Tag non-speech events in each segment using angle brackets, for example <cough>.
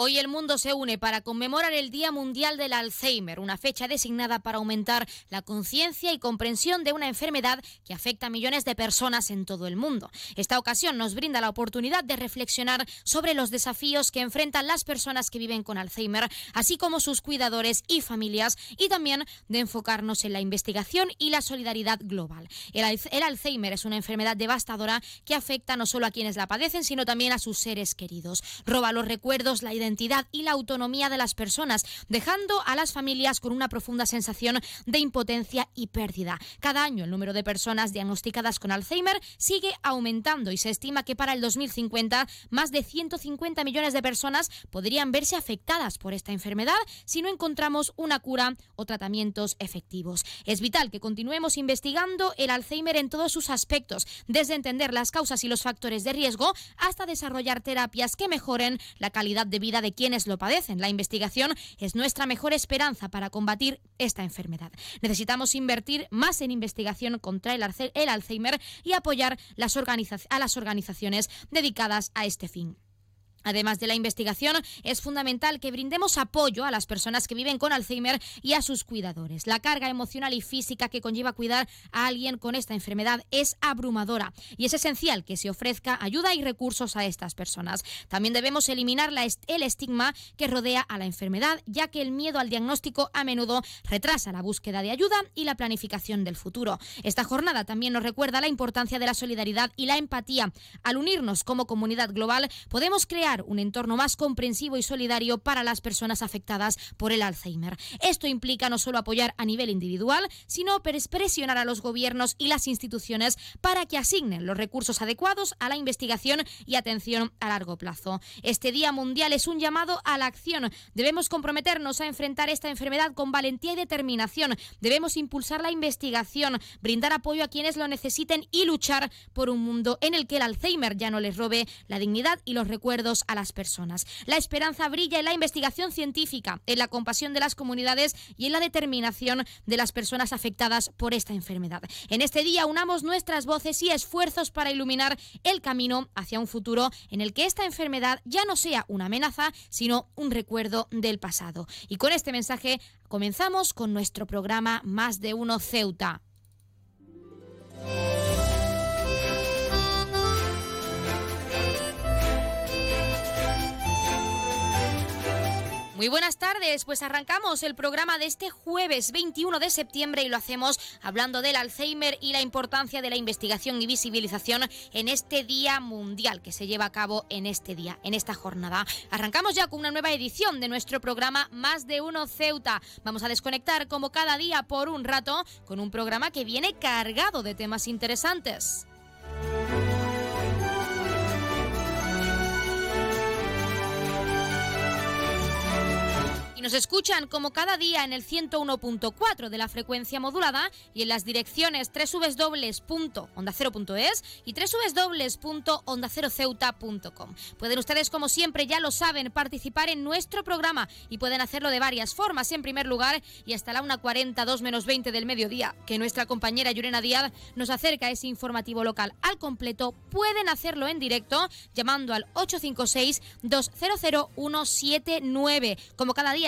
Hoy el mundo se une para conmemorar el Día Mundial del Alzheimer, una fecha designada para aumentar la conciencia y comprensión de una enfermedad que afecta a millones de personas en todo el mundo. Esta ocasión nos brinda la oportunidad de reflexionar sobre los desafíos que enfrentan las personas que viven con Alzheimer, así como sus cuidadores y familias, y también de enfocarnos en la investigación y la solidaridad global. El, Alzheimer es una enfermedad devastadora que afecta no solo a quienes la padecen, sino también a sus seres queridos. Roba los recuerdos, la identidad, identidad y la autonomía de las personas, dejando a las familias con una profunda sensación de impotencia y pérdida. Cada año el número de personas diagnosticadas con Alzheimer sigue aumentando y se estima que para el 2050 más de 150 millones de personas podrían verse afectadas por esta enfermedad si no encontramos una cura o tratamientos efectivos. Es vital que continuemos investigando el Alzheimer en todos sus aspectos, desde entender las causas y los factores de riesgo hasta desarrollar terapias que mejoren la calidad de vida de quienes lo padecen. La investigación es nuestra mejor esperanza para combatir esta enfermedad. Necesitamos invertir más en investigación contra el, Alzheimer y apoyar a las organizaciones dedicadas a este fin. Además de la investigación, es fundamental que brindemos apoyo a las personas que viven con Alzheimer y a sus cuidadores. La carga emocional y física que conlleva cuidar a alguien con esta enfermedad es abrumadora y es esencial que se ofrezca ayuda y recursos a estas personas. También debemos eliminar el estigma que rodea a la enfermedad, ya que el miedo al diagnóstico a menudo retrasa la búsqueda de ayuda y la planificación del futuro. Esta jornada también nos recuerda la importancia de la solidaridad y la empatía. Al unirnos como comunidad global, podemos crear un entorno más comprensivo y solidario para las personas afectadas por el Alzheimer. Esto implica no solo apoyar a nivel individual, sino presionar a los gobiernos y las instituciones para que asignen los recursos adecuados a la investigación y atención a largo plazo. Este Día Mundial es un llamado a la acción. Debemos comprometernos a enfrentar esta enfermedad con valentía y determinación. Debemos impulsar la investigación, brindar apoyo a quienes lo necesiten y luchar por un mundo en el que el Alzheimer ya no les robe la dignidad y los recuerdos a las personas. La esperanza brilla en la investigación científica, en la compasión de las comunidades y en la determinación de las personas afectadas por esta enfermedad. En este día unamos nuestras voces y esfuerzos para iluminar el camino hacia un futuro en el que esta enfermedad ya no sea una amenaza, sino un recuerdo del pasado. Y con este mensaje comenzamos con nuestro programa Más de Uno Ceuta. Muy buenas tardes, pues arrancamos el programa de este jueves 21 de septiembre y lo hacemos hablando del Alzheimer y la importancia de la investigación y visibilización en este Día Mundial que se lleva a cabo en este día, en esta jornada. Arrancamos ya con una nueva edición de nuestro programa Más de Uno Ceuta. Vamos a desconectar como cada día por un rato con un programa que viene cargado de temas interesantes. Y nos escuchan como cada día en el 101.4 de la frecuencia modulada y en las direcciones www.ondacero.es y www.ondaceroceuta.com. Pueden ustedes, como siempre, ya lo saben, participar en nuestro programa y pueden hacerlo de varias formas. En primer lugar, y hasta la 1.40, 2 menos 20 del mediodía, que nuestra compañera Yurena Díaz nos acerca ese informativo local al completo, pueden hacerlo en directo llamando al 856 200 179. Como cada día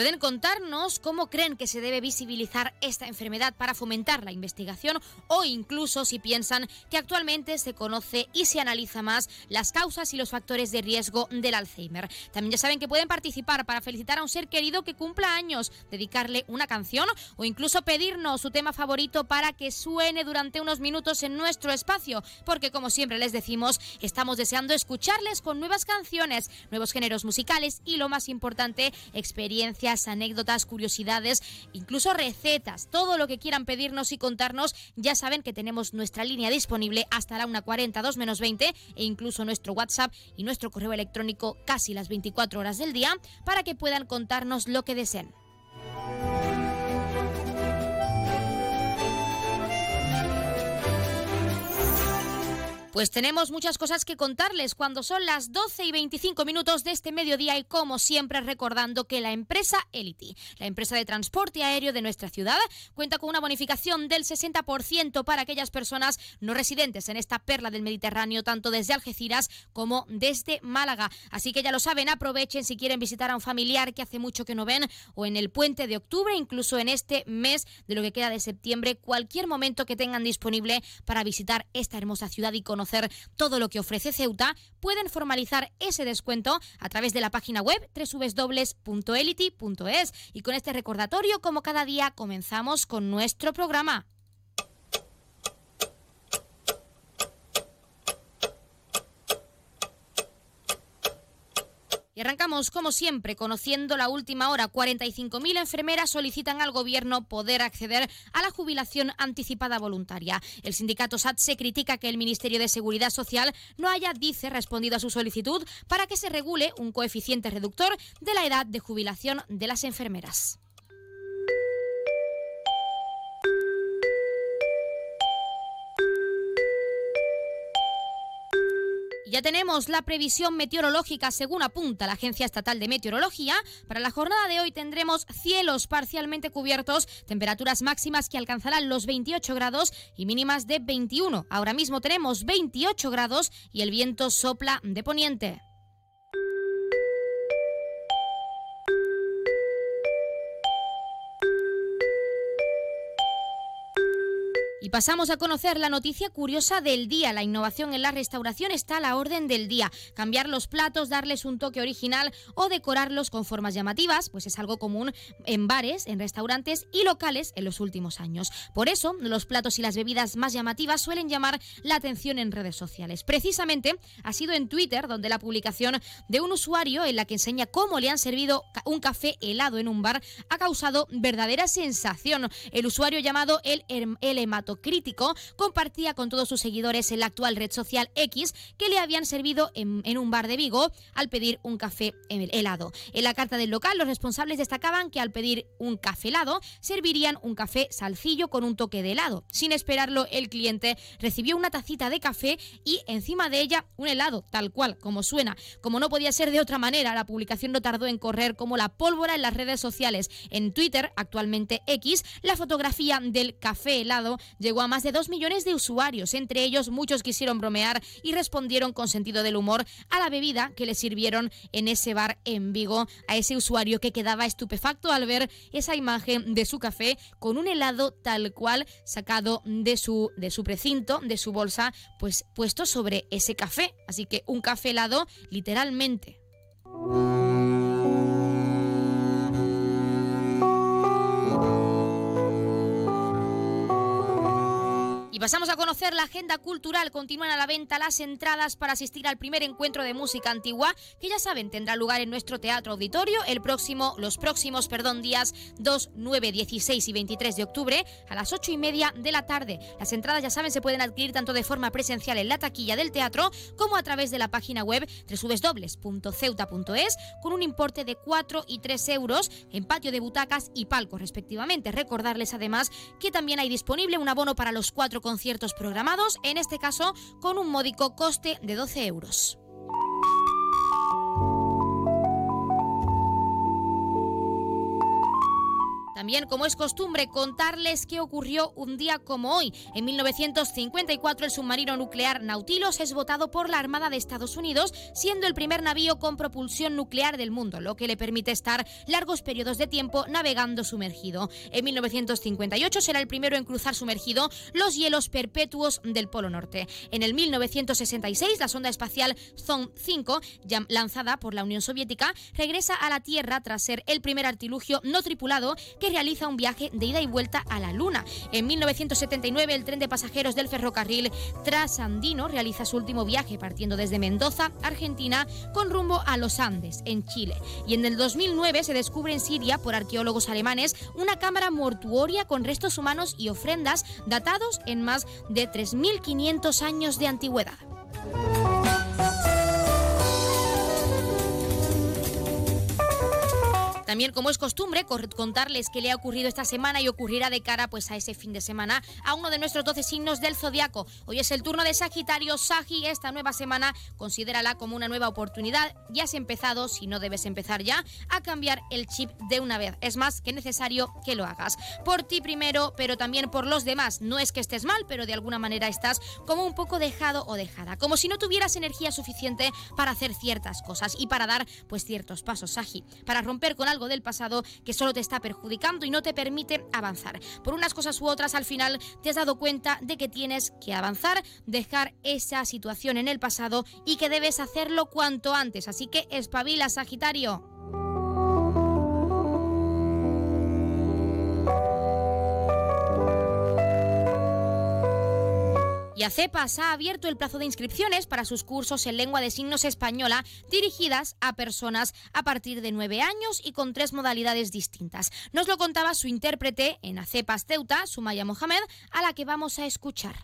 Pueden contarnos cómo creen que se debe visibilizar esta enfermedad para fomentar la investigación o incluso si piensan que actualmente se conoce y se analiza más las causas y los factores de riesgo del Alzheimer. También ya saben que pueden participar para felicitar a un ser querido que cumpla años, dedicarle una canción o incluso pedirnos su tema favorito para que suene durante unos minutos en nuestro espacio, porque como siempre les decimos, estamos deseando escucharles con nuevas canciones, nuevos géneros musicales y lo más importante, experiencias, anécdotas, curiosidades, incluso recetas, todo lo que quieran pedirnos y contarnos, ya saben que tenemos nuestra línea disponible hasta la 1.40, 2 menos 20 e incluso nuestro WhatsApp y nuestro correo electrónico casi las 24 horas del día para que puedan contarnos lo que deseen. Pues tenemos muchas cosas que contarles cuando son las 12 y 25 minutos de este mediodía y como siempre recordando que la empresa Elity, la empresa de transporte aéreo de nuestra ciudad, cuenta con una bonificación del 60% para aquellas personas no residentes en esta perla del Mediterráneo, tanto desde Algeciras como desde Málaga. Así que ya lo saben, aprovechen si quieren visitar a un familiar que hace mucho que no ven o en el puente de octubre, incluso en este mes de lo que queda de septiembre, cualquier momento que tengan disponible para visitar esta hermosa ciudad y conocer conocer todo lo que ofrece Ceuta, pueden formalizar ese descuento a través de la página web www.elity.es. Y con este recordatorio, como cada día, comenzamos con nuestro programa. Arrancamos, como siempre, conociendo la última hora. 45.000 enfermeras solicitan al Gobierno poder acceder a la jubilación anticipada voluntaria. El sindicato SATSE critica que el Ministerio de Seguridad Social no haya, dice, respondido a su solicitud para que se regule un coeficiente reductor de la edad de jubilación de las enfermeras. Ya tenemos la previsión meteorológica según apunta la Agencia Estatal de Meteorología. Para la jornada de hoy tendremos cielos parcialmente cubiertos, temperaturas máximas que alcanzarán los 28 grados y mínimas de 21. Ahora mismo tenemos 28 grados y el viento sopla de poniente. Pasamos a conocer la noticia curiosa del día. La innovación en la restauración está a la orden del día. Cambiar los platos, darles un toque original o decorarlos con formas llamativas, pues es algo común en bares, en restaurantes y locales en los últimos años. Por eso, los platos y las bebidas más llamativas suelen llamar la atención en redes sociales. Precisamente ha sido en Twitter donde la publicación de un usuario en la que enseña cómo le han servido un café helado en un bar ha causado verdadera sensación. El usuario llamado el, el crítico, compartía con todos sus seguidores en la actual red social X que le habían servido en, en un bar de Vigo al pedir un café helado. En la carta del local, los responsables destacaban que al pedir un café helado, servirían un café salcillo con un toque de helado. Sin esperarlo, el cliente recibió una tacita de café y encima de ella un helado, tal cual, como suena. Como no podía ser de otra manera, la publicación no tardó en correr como la pólvora en las redes sociales. En Twitter, actualmente X, la fotografía del café helado llegó a más de 2 millones de usuarios. Entre ellos, muchos quisieron bromear y respondieron con sentido del humor a la bebida que le sirvieron en ese bar en Vigo a ese usuario que quedaba estupefacto al ver esa imagen de su café con un helado tal cual sacado de su, de su precinto, de su bolsa, pues puesto sobre ese café. Así que un café helado literalmente. Pasamos a conocer la agenda cultural. Continúan a la venta las entradas para asistir al primer encuentro de música antigua, que ya saben tendrá lugar en nuestro teatro auditorio el próximo, los próximos perdón, días 2, 9, 16 y 23 de octubre a las 8 y media de la tarde. Las entradas, ya saben, se pueden adquirir tanto de forma presencial en la taquilla del teatro como a través de la página web www.ceuta.es con un importe de 4 y 3 euros en patio de butacas y palcos respectivamente. Recordarles además que también hay disponible un abono para los cuatro conciertos programados, en este caso con un módico coste de 12 euros. También, como es costumbre, contarles qué ocurrió un día como hoy. En 1954, el submarino nuclear Nautilus es votado por la Armada de Estados Unidos, siendo el primer navío con propulsión nuclear del mundo, lo que le permite estar largos periodos de tiempo navegando sumergido. En 1958 será el primero en cruzar sumergido los hielos perpetuos del Polo Norte. En el 1966, la sonda espacial Zond 5, lanzada por la Unión Soviética, regresa a la Tierra tras ser el primer artilugio no tripulado que realiza un viaje de ida y vuelta a la Luna. En 1979, el tren de pasajeros del ferrocarril Trasandino realiza su último viaje partiendo desde Mendoza, Argentina, con rumbo a los Andes, en Chile. Y en el 2009 se descubre en Siria por arqueólogos alemanes una cámara mortuoria con restos humanos y ofrendas datados en más de 3.500 años de antigüedad. También, como es costumbre, contarles qué le ha ocurrido esta semana y ocurrirá de cara pues, a ese fin de semana a uno de nuestros 12 signos del zodiaco. Hoy es el turno de Sagitario. Sagi, esta nueva semana, considérala como una nueva oportunidad. Ya has empezado, si no debes empezar ya, a cambiar el chip de una vez. Es más que necesario que lo hagas. Por ti primero, pero también por los demás. No es que estés mal, pero de alguna manera estás como un poco dejado o dejada. Como si no tuvieras energía suficiente para hacer ciertas cosas y para dar pues ciertos pasos, Sagi. Para romper con algo del pasado que solo te está perjudicando y no te permite avanzar. Por unas cosas u otras, al final te has dado cuenta de que tienes que avanzar, dejar esa situación en el pasado y que debes hacerlo cuanto antes. Así que espabila, Sagitario. Y ACEPAS ha abierto el plazo de inscripciones para sus cursos en lengua de signos española dirigidas a personas a partir de nueve años y con tres modalidades distintas. Nos lo contaba su intérprete en ACEPAS Ceuta, Sumaya Mohamed, a la que vamos a escuchar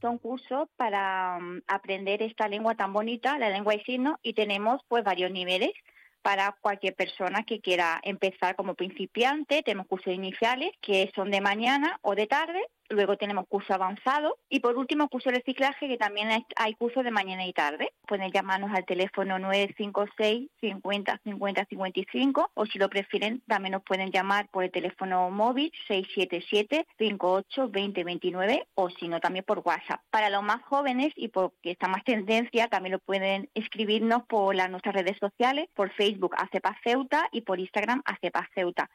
son cursos para mm, aprender esta lengua tan bonita, la lengua de signos, y tenemos pues varios niveles para cualquier persona que quiera empezar como principiante. Tenemos cursos iniciales que son de mañana o de tarde Luego tenemos curso avanzado y por último curso de reciclaje que también hay cursos de mañana y tarde. Pueden llamarnos al teléfono 956 50 50 55 o si lo prefieren también nos pueden llamar por el teléfono móvil 677 58 20 29 o si no también por WhatsApp. Para los más jóvenes y porque está más tendencia también lo pueden escribirnos por las nuestras redes sociales, por Facebook Acepa Ceuta y por Instagram Acepa Ceuta.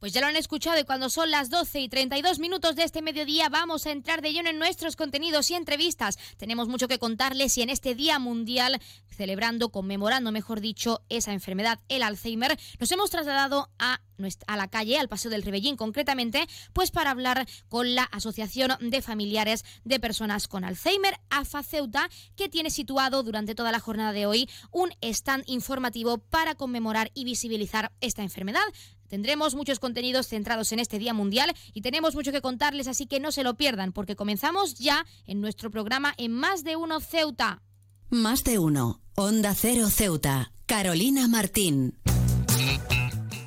Pues ya lo han escuchado y cuando son las 12 y 32 minutos de este mediodía vamos a entrar de lleno en nuestros contenidos y entrevistas. Tenemos mucho que contarles y en este Día Mundial, celebrando, conmemorando, mejor dicho, esa enfermedad, el Alzheimer, nos hemos trasladado a, a la calle, al Paseo del Rebellín concretamente, pues para hablar con la Asociación de Familiares de Personas con Alzheimer, AFA Ceuta, que tiene situado durante toda la jornada de hoy un stand informativo para conmemorar y visibilizar esta enfermedad. Tendremos muchos contenidos centrados en este Día Mundial y tenemos mucho que contarles, así que no se lo pierdan, porque comenzamos ya en nuestro programa en Más de Uno Ceuta. Más de Uno, Onda Cero Ceuta, Carolina Martín.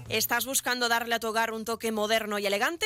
¿Estás buscando darle a tu hogar un toque moderno y elegante?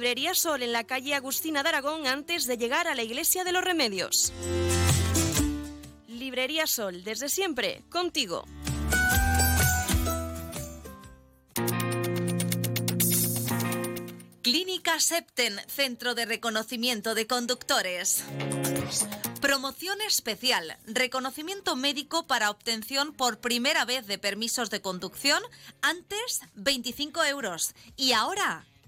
Librería Sol en la calle Agustina de Aragón antes de llegar a la Iglesia de los Remedios. Librería Sol, desde siempre, contigo. Clínica Septen, Centro de Reconocimiento de Conductores. Promoción especial, reconocimiento médico para obtención por primera vez de permisos de conducción, antes 25 euros y ahora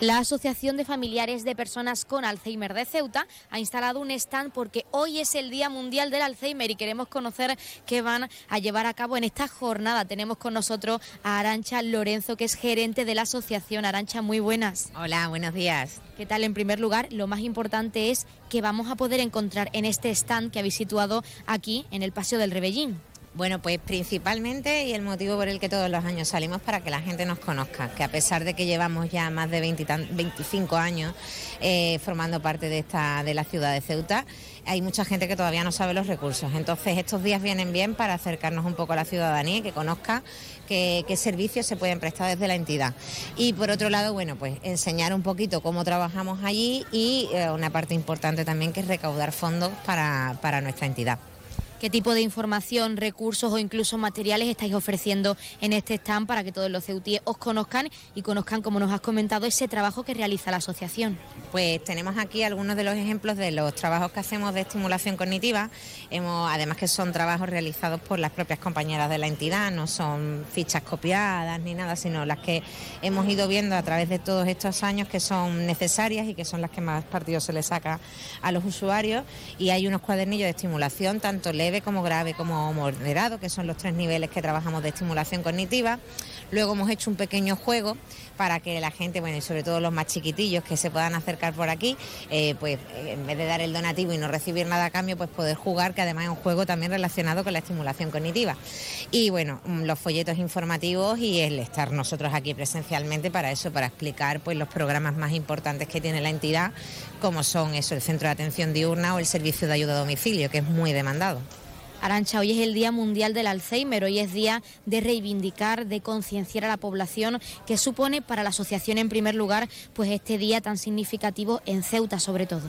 La Asociación de Familiares de Personas con Alzheimer de Ceuta ha instalado un stand porque hoy es el Día Mundial del Alzheimer y queremos conocer qué van a llevar a cabo en esta jornada. Tenemos con nosotros a Arancha Lorenzo, que es gerente de la asociación. Arancha, muy buenas. Hola, buenos días. ¿Qué tal? En primer lugar, lo más importante es que vamos a poder encontrar en este stand que habéis situado aquí en el Paseo del Rebellín. Bueno, pues principalmente y el motivo por el que todos los años salimos para que la gente nos conozca, que a pesar de que llevamos ya más de 25 años eh, formando parte de, esta, de la ciudad de Ceuta, hay mucha gente que todavía no sabe los recursos. Entonces estos días vienen bien para acercarnos un poco a la ciudadanía y que conozca qué, servicios se pueden prestar desde la entidad. Y por otro lado, bueno, pues enseñar un poquito cómo trabajamos allí y eh, una parte importante también que es recaudar fondos para nuestra entidad qué tipo de información, recursos o incluso materiales estáis ofreciendo en este stand para que todos los ceutíes os conozcan y conozcan, como nos has comentado, ese trabajo que realiza la asociación. Pues tenemos aquí algunos de los ejemplos de los trabajos que hacemos de estimulación cognitiva, hemos, además que son trabajos realizados por las propias compañeras de la entidad, no son fichas copiadas ni nada, sino las que hemos ido viendo a través de todos estos años que son necesarias y que son las que más partido se le saca a los usuarios y hay unos cuadernillos de estimulación tanto leve como grave como moderado, que son los tres niveles que trabajamos de estimulación cognitiva. Luego hemos hecho un pequeño juego para que la gente, bueno, y sobre todo los más chiquitillos que se puedan acercar por aquí, eh, pues eh, en vez de dar el donativo y no recibir nada a cambio, pues poder jugar, que además es un juego también relacionado con la estimulación cognitiva. Y bueno, mm, los folletos informativos y el estar nosotros aquí presencialmente para eso, para explicar pues los programas más importantes que tiene la entidad, como son eso, el centro de atención diurna o el servicio de ayuda a domicilio, que es muy demandado. Arancha, hoy es el Día Mundial del Alzheimer, hoy es día de reivindicar, de concienciar a la población, que supone para la asociación en primer lugar, pues este día tan significativo en Ceuta sobre todo.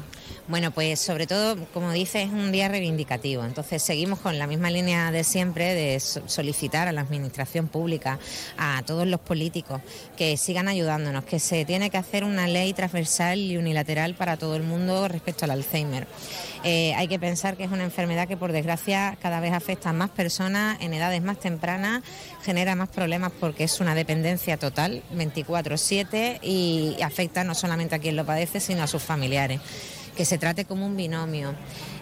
Bueno, pues sobre todo, como dice, es un día reivindicativo. Entonces seguimos con la misma línea de siempre de solicitar a la administración pública, a todos los políticos, que sigan ayudándonos, que se tiene que hacer una ley transversal y unilateral para todo el mundo respecto al Alzheimer. Eh, hay que pensar que es una enfermedad que por desgracia cada vez afecta a más personas en edades más tempranas, genera más problemas porque es una dependencia total, 24/7, y afecta no solamente a quien lo padece, sino a sus familiares. Que se trate como un binomio.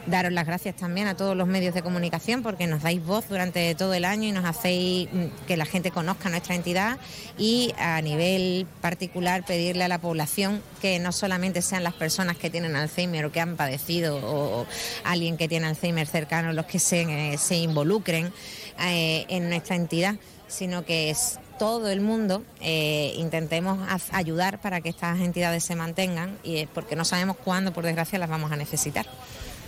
Daros las gracias también a todos los medios de comunicación porque nos dais voz durante todo el año y nos hacéis mm, que la gente conozca nuestra entidad y a nivel particular pedirle a la población que no solamente sean las personas que tienen Alzheimer o que han padecido o, alguien que tiene Alzheimer cercano los que se, eh, involucren eh, en nuestra entidad, sino que es todo el mundo eh, intentemos ayudar para que estas entidades se mantengan y es porque no sabemos cuándo, por desgracia, las vamos a necesitar.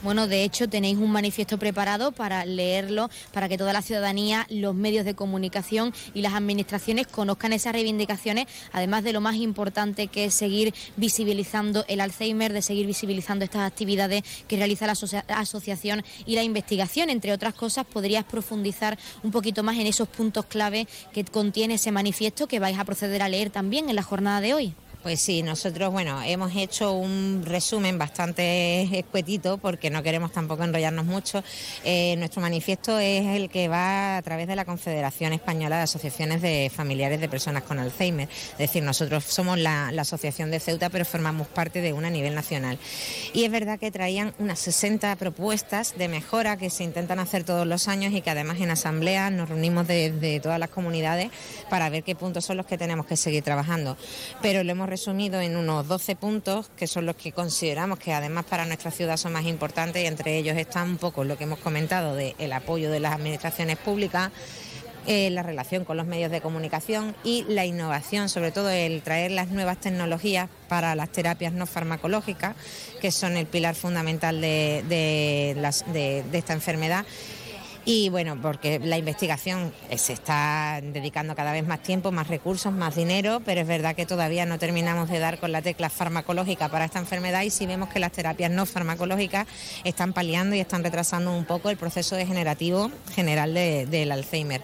Bueno, de hecho tenéis un manifiesto preparado para leerlo, para que toda la ciudadanía, los medios de comunicación y las administraciones conozcan esas reivindicaciones, además de lo más importante que es seguir visibilizando el Alzheimer, de seguir visibilizando estas actividades que realiza la asociación y la investigación. Entre otras cosas, podrías profundizar un poquito más en esos puntos clave que contiene ese manifiesto que vais a proceder a leer también en la jornada de hoy. Pues sí, nosotros, bueno, hemos hecho un resumen bastante escuetito porque no queremos tampoco enrollarnos mucho. Eh, nuestro manifiesto es el que va a través de la Confederación Española de Asociaciones de Familiares de Personas con Alzheimer. Es decir, nosotros somos la, asociación de Ceuta, pero formamos parte de una a nivel nacional. Y es verdad que traían unas 60 propuestas de mejora que se intentan hacer todos los años y que además en asamblea nos reunimos de, todas las comunidades para ver qué puntos son los que tenemos que seguir trabajando. Pero lo hemos resumido en unos 12 puntos, que son los que consideramos que además para nuestra ciudad son más importantes y entre ellos están un poco lo que hemos comentado del el apoyo de las administraciones públicas, eh, la relación con los medios de comunicación y la innovación, sobre todo el traer las nuevas tecnologías para las terapias no farmacológicas, que son el pilar fundamental de, de esta enfermedad y bueno, porque la investigación eh, se está dedicando cada vez más tiempo, más recursos, más dinero, pero es verdad que todavía no terminamos de dar con la tecla farmacológica para esta enfermedad y si vemos que las terapias no farmacológicas están paliando y están retrasando un poco el proceso degenerativo general del Alzheimer.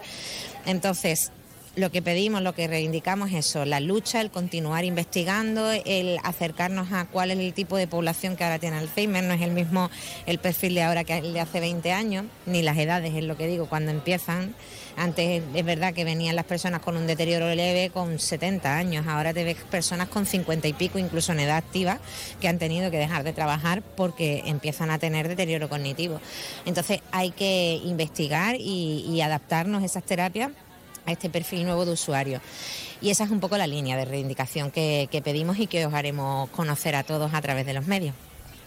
Entonces, lo que pedimos, lo que reivindicamos es eso, la lucha, el continuar investigando, el acercarnos a cuál es el tipo de población que ahora tiene Alzheimer, no es el mismo el perfil de ahora que el de hace 20 años, ni las edades, es lo que digo, cuando empiezan. Antes es verdad que venían las personas con un deterioro leve con 70 años, ahora te ves personas con 50 y pico, incluso en edad activa, que han tenido que dejar de trabajar porque empiezan a tener deterioro cognitivo. Entonces hay que investigar y, adaptarnos esas terapias a este perfil nuevo de usuario. Y esa es un poco la línea de reivindicación que, que pedimos y que os haremos conocer a todos a través de los medios.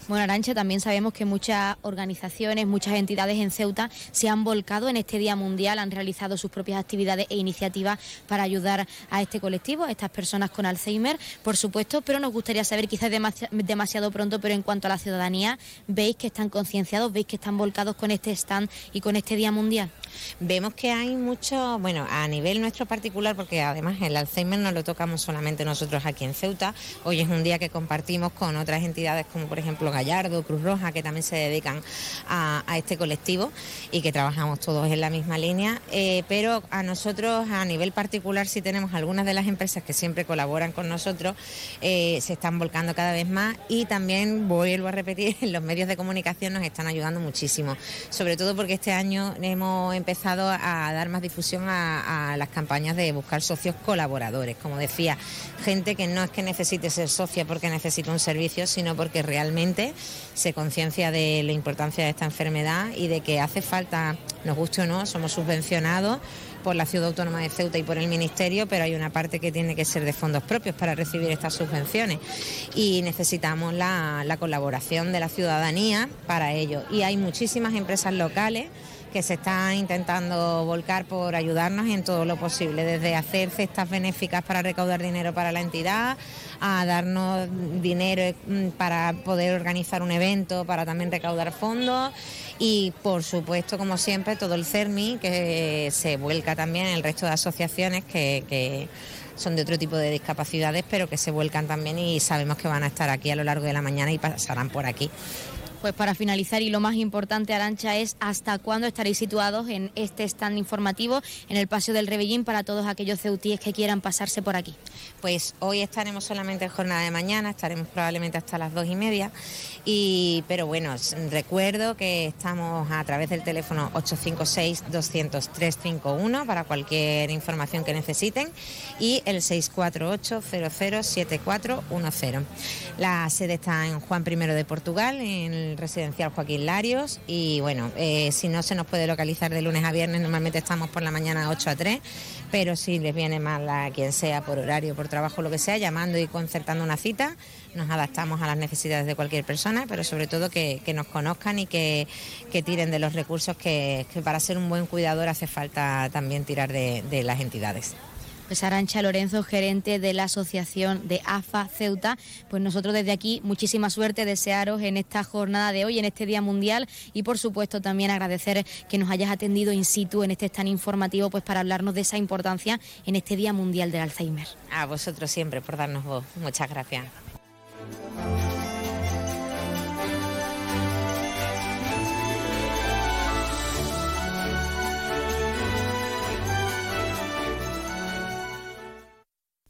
Bueno, Arancha, también sabemos que muchas organizaciones, muchas entidades en Ceuta se han volcado en este Día Mundial, han realizado sus propias actividades e iniciativas para ayudar a este colectivo, a estas personas con Alzheimer, por supuesto, pero nos gustaría saber, quizás demasiado pronto, pero en cuanto a la ciudadanía, ¿veis que están concienciados, veis que están volcados con este stand y con este Día Mundial? Vemos que hay mucho, bueno, a nivel nuestro particular, porque además el Alzheimer no lo tocamos solamente nosotros aquí en Ceuta, hoy es un día que compartimos con otras entidades como por ejemplo Gallardo, Cruz Roja, que también se dedican a, este colectivo y que trabajamos todos en la misma línea. Eh, pero a nosotros, a nivel particular, sí tenemos algunas de las empresas que siempre colaboran con nosotros, eh, se están volcando cada vez más y también, vuelvo a repetir, <laughs> los medios de comunicación nos están ayudando muchísimo, sobre todo porque este año hemos empezado a dar más difusión a, las campañas de buscar socios colaboradores, como decía, gente que no es que necesite ser socia porque necesita un servicio, sino porque realmente se conciencia de la importancia de esta enfermedad y de que hace falta, nos guste o no, somos subvencionados por la Ciudad Autónoma de Ceuta y por el Ministerio, pero hay una parte que tiene que ser de fondos propios para recibir estas subvenciones y necesitamos la, la colaboración de la ciudadanía para ello. Y hay muchísimas empresas locales que se están intentando volcar por ayudarnos en todo lo posible, desde hacer cestas benéficas para recaudar dinero para la entidad, a darnos dinero mm, para poder organizar un evento, para también recaudar fondos y por supuesto, como siempre, todo el CERMI que se vuelca también en el resto de asociaciones que, que son de otro tipo de discapacidades, pero que se vuelcan también y sabemos que van a estar aquí a lo largo de la mañana y pasarán por aquí. Pues para finalizar y lo más importante, Arancha, es hasta cuándo estaréis situados en este stand informativo en el Paseo del Rebellín para todos aquellos ceutíes que quieran pasarse por aquí. Pues hoy estaremos solamente en jornada de mañana, estaremos probablemente hasta las dos y media. Y, pero bueno, recuerdo que estamos a través del teléfono 856-200-351 para cualquier información que necesiten y el 648-007410. La sede está en Juan I de Portugal, en residencial Joaquín Larios. Y bueno, eh, si no se nos puede localizar de lunes a viernes, normalmente estamos por la mañana 8 a 3, pero si les viene mal a quien sea por horario, por trabajo, lo que sea, llamando y concertando una cita, nos adaptamos a las necesidades de cualquier persona, pero sobre todo que, nos conozcan y que, tiren de los recursos que, para ser un buen cuidador hace falta también tirar de las entidades. Pues Arancha Lorenzo, gerente de la Asociación de AFA Ceuta, pues nosotros desde aquí muchísima suerte, desearos en esta jornada de hoy, en este Día Mundial y por supuesto también agradecer que nos hayas atendido in situ en este tan informativo pues para hablarnos de esa importancia en este Día Mundial del Alzheimer. A vosotros siempre por darnos voz. Muchas gracias.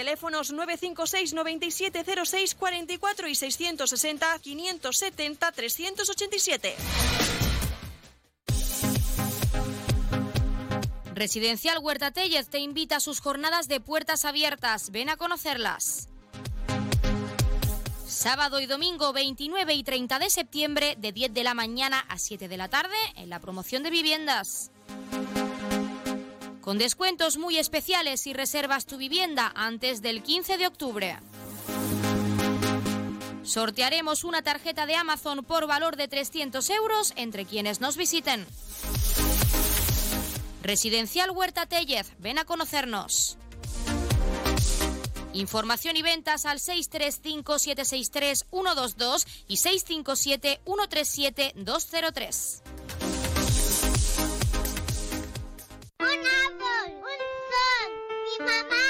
Teléfonos 956 9706 44 y 660 570 387. Residencial Huerta Tellez te invita a sus jornadas de puertas abiertas. Ven a conocerlas. Sábado y domingo 29 y 30 de septiembre de 10 de la mañana a 7 de la tarde en la promoción de viviendas con descuentos muy especiales si reservas tu vivienda antes del 15 de octubre. Sortearemos una tarjeta de Amazon por valor de 300 euros entre quienes nos visiten. Residencial Huerta Tellez, ven a conocernos. Información y ventas al 635-763-122 y 657-137-203. Und Apfel und Sohn, die Mama.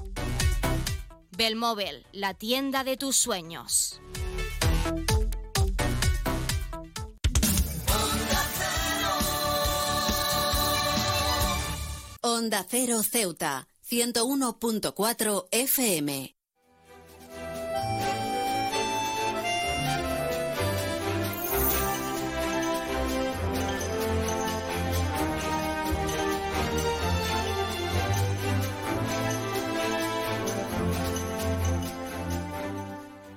Belmóvil, la tienda de tus sueños. Onda Cero Ceuta, 101.4 FM.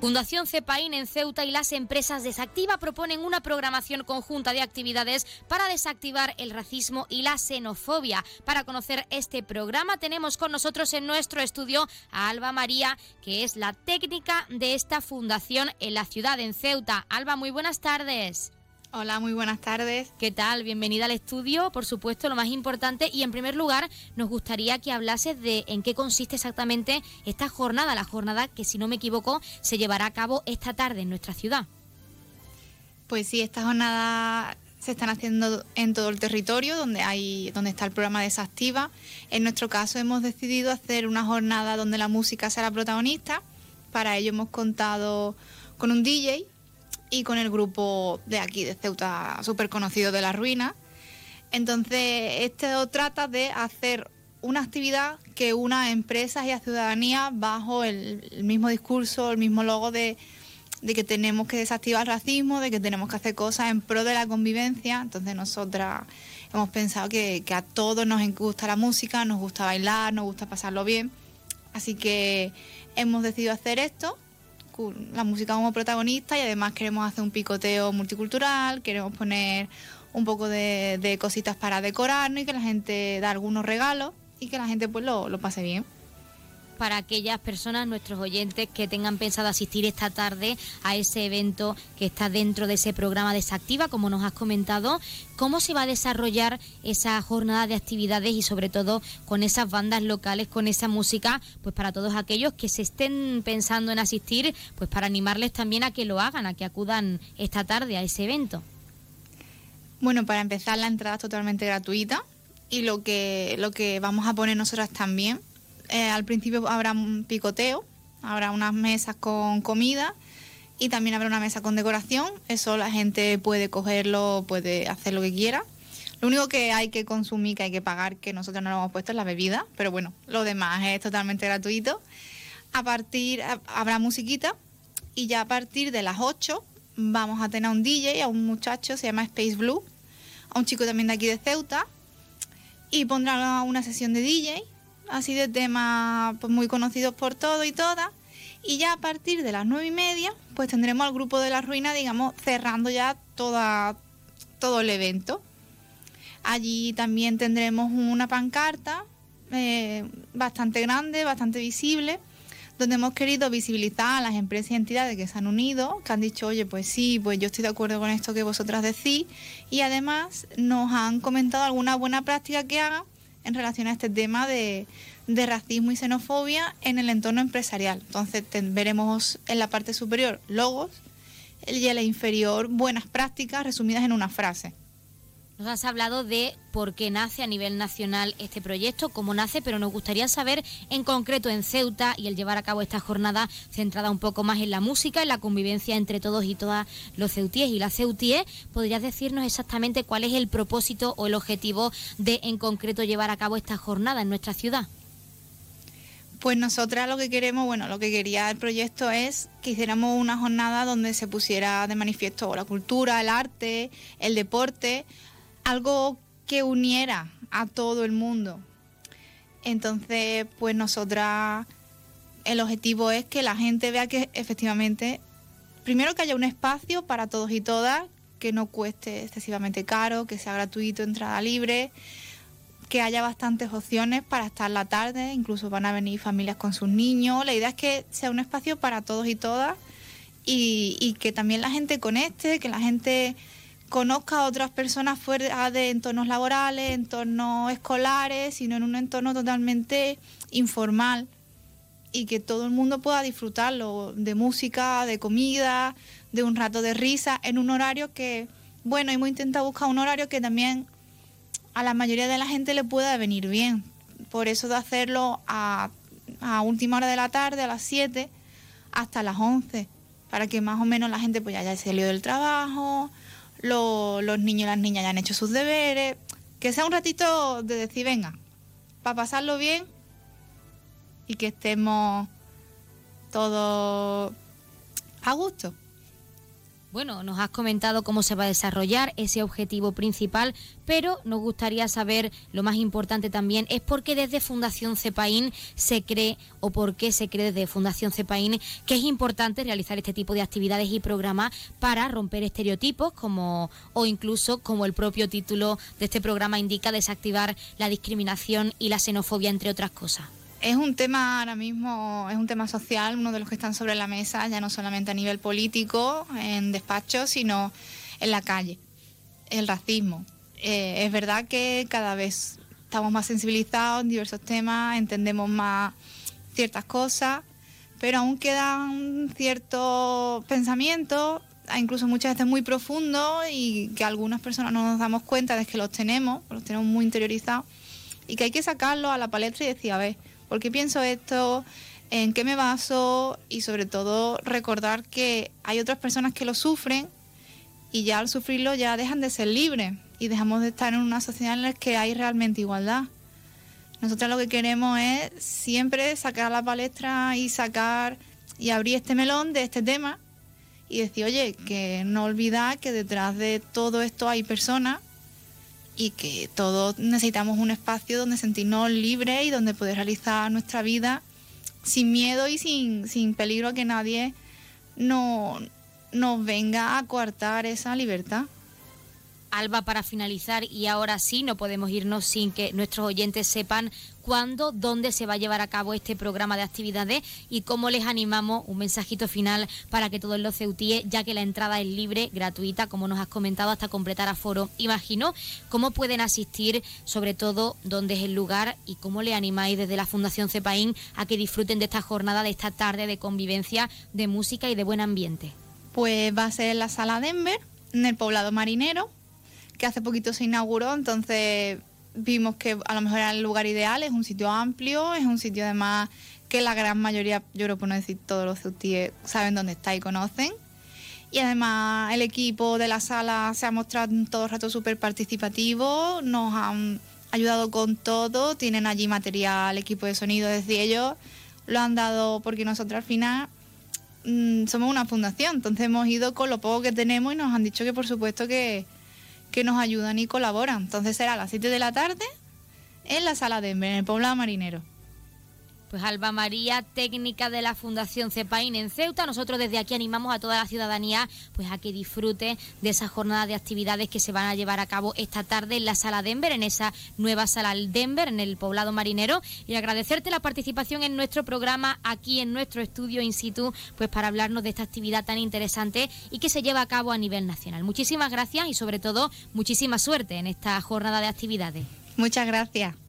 Fundación CEPAIN en Ceuta y las empresas Desactiva proponen una programación conjunta de actividades para desactivar el racismo y la xenofobia. Para conocer este programa tenemos con nosotros en nuestro estudio a Alba María, que es la técnica de esta fundación en la ciudad, en Ceuta. Alba, muy buenas tardes. Hola, muy buenas tardes. ¿Qué tal? Bienvenida al estudio, por supuesto, lo más importante. Y en primer lugar, nos gustaría que hablases de en qué consiste exactamente esta jornada, la jornada que, si no me equivoco, se llevará a cabo esta tarde en nuestra ciudad. Pues sí, esta jornada se están haciendo en todo el territorio donde hay donde está el programa Desactiva. En nuestro caso hemos decidido hacer una jornada donde la música será protagonista. Para ello hemos contado con un DJ y con el grupo de aquí de Ceuta, súper conocido de la ruina. Entonces, esto trata de hacer una actividad que una empresas y a ciudadanía bajo el, mismo discurso, el mismo logo de, que tenemos que desactivar el racismo, de que tenemos que hacer cosas en pro de la convivencia. Entonces nosotras hemos pensado que, a todos nos gusta la música, nos gusta bailar, nos gusta pasarlo bien. Así que hemos decidido hacer esto la música como protagonista y además queremos hacer un picoteo multicultural, queremos poner un poco de, cositas para decorarnos y que la gente da algunos regalos y que la gente pues lo, lo pase bien para aquellas personas, nuestros oyentes, que tengan pensado asistir esta tarde a ese evento que está dentro de ese programa Desactiva, como nos has comentado. ¿Cómo se va a desarrollar esa jornada de actividades y sobre todo con esas bandas locales, con esa música, pues para todos aquellos que se estén pensando en asistir, pues para animarles también a que lo hagan, a que acudan esta tarde a ese evento? Bueno, para empezar la entrada es totalmente gratuita y lo que, lo que vamos a poner nosotras también eh, al principio habrá un picoteo, habrá unas mesas con comida y también habrá una mesa con decoración. Eso la gente puede cogerlo, puede hacer lo que quiera. Lo único que hay que consumir, que hay que pagar, que nosotros no lo hemos puesto es la bebida, pero bueno, lo demás es totalmente gratuito. A partir, habrá musiquita y ya a partir de las 8 vamos a tener a un DJ, a un muchacho, se llama Space Blue, a un chico también de aquí de Ceuta, y pondrá una sesión de DJ así de temas pues, muy conocidos por todo y todas. Y ya a partir de las nueve y media, pues tendremos al grupo de la ruina, digamos, cerrando ya toda, todo el evento. Allí también tendremos una pancarta eh, bastante grande, bastante visible, donde hemos querido visibilizar a las empresas y entidades que se han unido, que han dicho, oye, pues sí, pues yo estoy de acuerdo con esto que vosotras decís, y además nos han comentado alguna buena práctica que hagan en relación a este tema de, racismo y xenofobia en el entorno empresarial. Entonces veremos en la parte superior logos y en la inferior buenas prácticas resumidas en una frase. Nos has hablado de por qué nace a nivel nacional este proyecto, cómo nace, pero nos gustaría saber en concreto en Ceuta y el llevar a cabo esta jornada centrada un poco más en la música, en la convivencia entre todos y todas los ceutíes y las ceutíes. ¿Podrías decirnos exactamente cuál es el propósito o el objetivo de en concreto llevar a cabo esta jornada en nuestra ciudad? Pues nosotras lo que queremos, bueno, lo que quería el proyecto es que hiciéramos una jornada donde se pusiera de manifiesto la cultura, el arte, el deporte, algo que uniera a todo el mundo. Entonces, pues nosotras, el objetivo es que la gente vea que efectivamente, primero que haya un espacio para todos y todas, que no cueste excesivamente caro, que sea gratuito, entrada libre, que haya bastantes opciones para estar la tarde, incluso van a venir familias con sus niños. La idea es que sea un espacio para todos y todas y, que también la gente conecte, que la gente conozca a otras personas fuera de entornos laborales, entornos escolares, sino en un entorno totalmente informal y que todo el mundo pueda disfrutarlo de música, de comida, de un rato de risa, en un horario que, bueno, hemos intentado buscar un horario que también a la mayoría de la gente le pueda venir bien. Por eso de hacerlo a, a última hora de la tarde, a las 7, hasta las 11, para que más o menos la gente pues ya haya salido del trabajo, los niños y las niñas ya han hecho sus deberes, que sea un ratito de decir, venga, para pasarlo bien y que estemos todos a gusto. Bueno, nos has comentado cómo se va a desarrollar ese objetivo principal, pero nos gustaría saber, lo más importante también, es por qué desde Fundación CEPAIN se cree o por qué se cree desde Fundación CEPAIN que es importante realizar este tipo de actividades y programas para romper estereotipos, como o incluso, como el propio título de este programa indica, desactivar la discriminación y la xenofobia, entre otras cosas. Es un tema ahora mismo, es un tema social, uno de los que están sobre la mesa, ya no solamente a nivel político, en despachos, sino en la calle. El racismo. Eh, es verdad que cada vez estamos más sensibilizados en diversos temas, entendemos más ciertas cosas, pero aún queda un cierto pensamiento, incluso muchas veces muy profundo, y que algunas personas no nos damos cuenta de que los tenemos, los tenemos muy interiorizados, y que hay que sacarlos a la palestra y decir, a ver, ¿Por qué pienso esto? ¿En qué me baso? Y sobre todo recordar que hay otras personas que lo sufren y ya al sufrirlo ya dejan de ser libres y dejamos de estar en una sociedad en la que hay realmente igualdad. Nosotros lo que queremos es siempre sacar la palestra y sacar y abrir este melón de este tema y decir, oye, que no olvidar que detrás de todo esto hay personas y que todos necesitamos un espacio donde sentirnos libres y donde poder realizar nuestra vida sin miedo y sin, sin peligro a que nadie no, nos venga a coartar esa libertad. Alba, para finalizar, y ahora sí, no podemos irnos sin que nuestros oyentes sepan cuándo, dónde se va a llevar a cabo este programa de actividades y cómo les animamos un mensajito final para que todos los ceutíes, ya que la entrada es libre, gratuita, como nos has comentado, hasta completar aforo. Imagino cómo pueden asistir, sobre todo dónde es el lugar y cómo le animáis desde la Fundación CEPAIN a que disfruten de esta jornada, de esta tarde de convivencia, de música y de buen ambiente. Pues va a ser en la sala Denver, en el poblado marinero, que hace poquito se inauguró, entonces vimos que a lo mejor era el lugar ideal, es un sitio amplio, es un sitio además que la gran mayoría, yo creo por no decir todos los ceutíes, saben dónde está y conocen. Y además el equipo de la sala se ha mostrado todo el rato súper participativo, nos han ayudado con todo, tienen allí material, equipo de sonido, desde ellos lo han dado porque nosotros al final mm, somos una fundación, entonces hemos ido con lo poco que tenemos y nos han dicho que por supuesto que, que nos ayudan y colaboran. Entonces será a las 7 de la tarde en la sala de en el poblado marinero. Pues Alba María, técnica de la Fundación CEPAIN en Ceuta. Nosotros desde aquí animamos a toda la ciudadanía pues a que disfrute de esa jornada de actividades que se van a llevar a cabo esta tarde en la sala Denver, en esa nueva sala Denver, en el poblado marinero. Y agradecerte la participación en nuestro programa aquí en nuestro estudio in situ, pues para hablarnos de esta actividad tan interesante y que se lleva a cabo a nivel nacional. Muchísimas gracias y sobre todo muchísima suerte en esta jornada de actividades. Muchas gracias.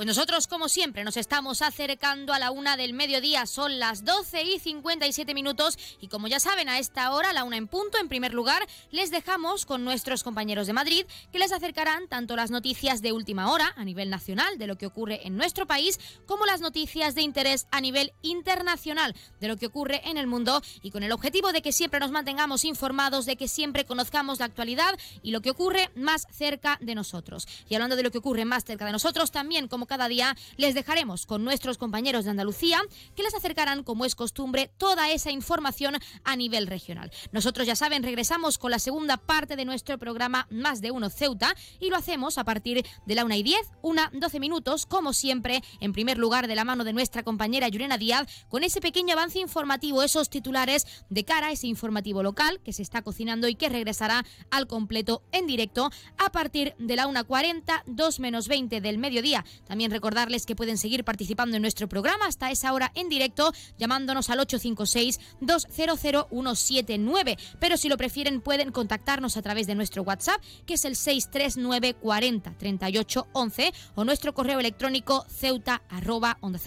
Pues nosotros, como siempre, nos estamos acercando a la una del mediodía. Son las 12 y 57 minutos. Y como ya saben, a esta hora, la una en punto, en primer lugar, les dejamos con nuestros compañeros de Madrid, que les acercarán tanto las noticias de última hora a nivel nacional de lo que ocurre en nuestro país, como las noticias de interés a nivel internacional de lo que ocurre en el mundo. Y con el objetivo de que siempre nos mantengamos informados, de que siempre conozcamos la actualidad y lo que ocurre más cerca de nosotros. Y hablando de lo que ocurre más cerca de nosotros, también como cada día les dejaremos con nuestros compañeros de Andalucía que les acercarán, como es costumbre, toda esa información a nivel regional. Nosotros, ya saben, regresamos con la segunda parte de nuestro programa Más de Uno Ceuta y lo hacemos a partir de la 1 y 10, una 12 minutos, como siempre, en primer lugar de la mano de nuestra compañera Yurena Díaz, con ese pequeño avance informativo, esos titulares de cara a ese informativo local que se está cocinando y que regresará al completo en directo a partir de la 1.40, 2 menos 20 del mediodía. Recordarles que pueden seguir participando en nuestro programa hasta esa hora en directo llamándonos al 856-200-179. Pero si lo prefieren pueden contactarnos a través de nuestro WhatsApp que es el 639 40 38 11 o nuestro correo electrónico ceuta arroba onda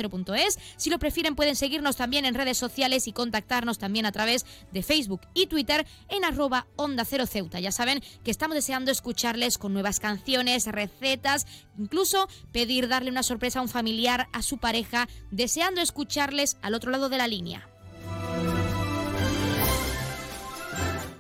Si lo prefieren pueden seguirnos también en redes sociales y contactarnos también a través de Facebook y Twitter en arroba onda cero ceuta. Ya saben que estamos deseando escucharles con nuevas canciones, recetas, incluso pedir dar una sorpresa a un familiar, a su pareja, deseando escucharles al otro lado de la línea.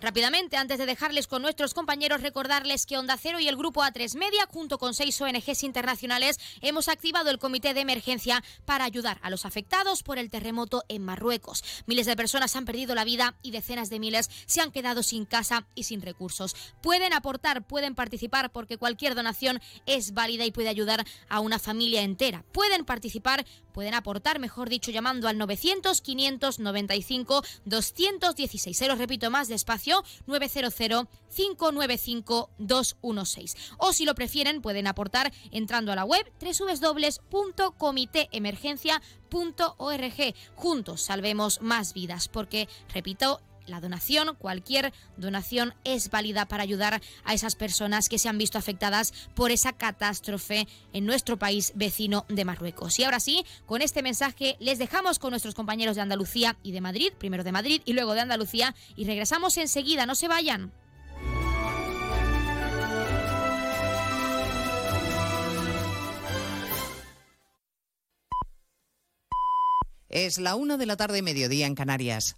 Rápidamente, antes de dejarles con nuestros compañeros, recordarles que Onda Cero y el Grupo A3 Media, junto con seis ONGs internacionales, hemos activado el comité de emergencia para ayudar a los afectados por el terremoto en Marruecos. Miles de personas han perdido la vida y decenas de miles se han quedado sin casa y sin recursos. Pueden aportar, pueden participar porque cualquier donación es válida y puede ayudar a una familia entera. Pueden participar, pueden aportar, mejor dicho, llamando al 900 595 216. Se los repito más despacio, 900 595 216. O si lo prefieren, pueden aportar entrando a la web www.comiteemergencia.org. Juntos salvemos más vidas, porque, repito, la donación, cualquier donación es válida para ayudar a esas personas que se han visto afectadas por esa catástrofe en nuestro país vecino de Marruecos. Y ahora sí, con este mensaje les dejamos con nuestros compañeros de Andalucía y de Madrid, primero de Madrid y luego de Andalucía, y regresamos enseguida, no se vayan. Es la una de la tarde, mediodía en Canarias.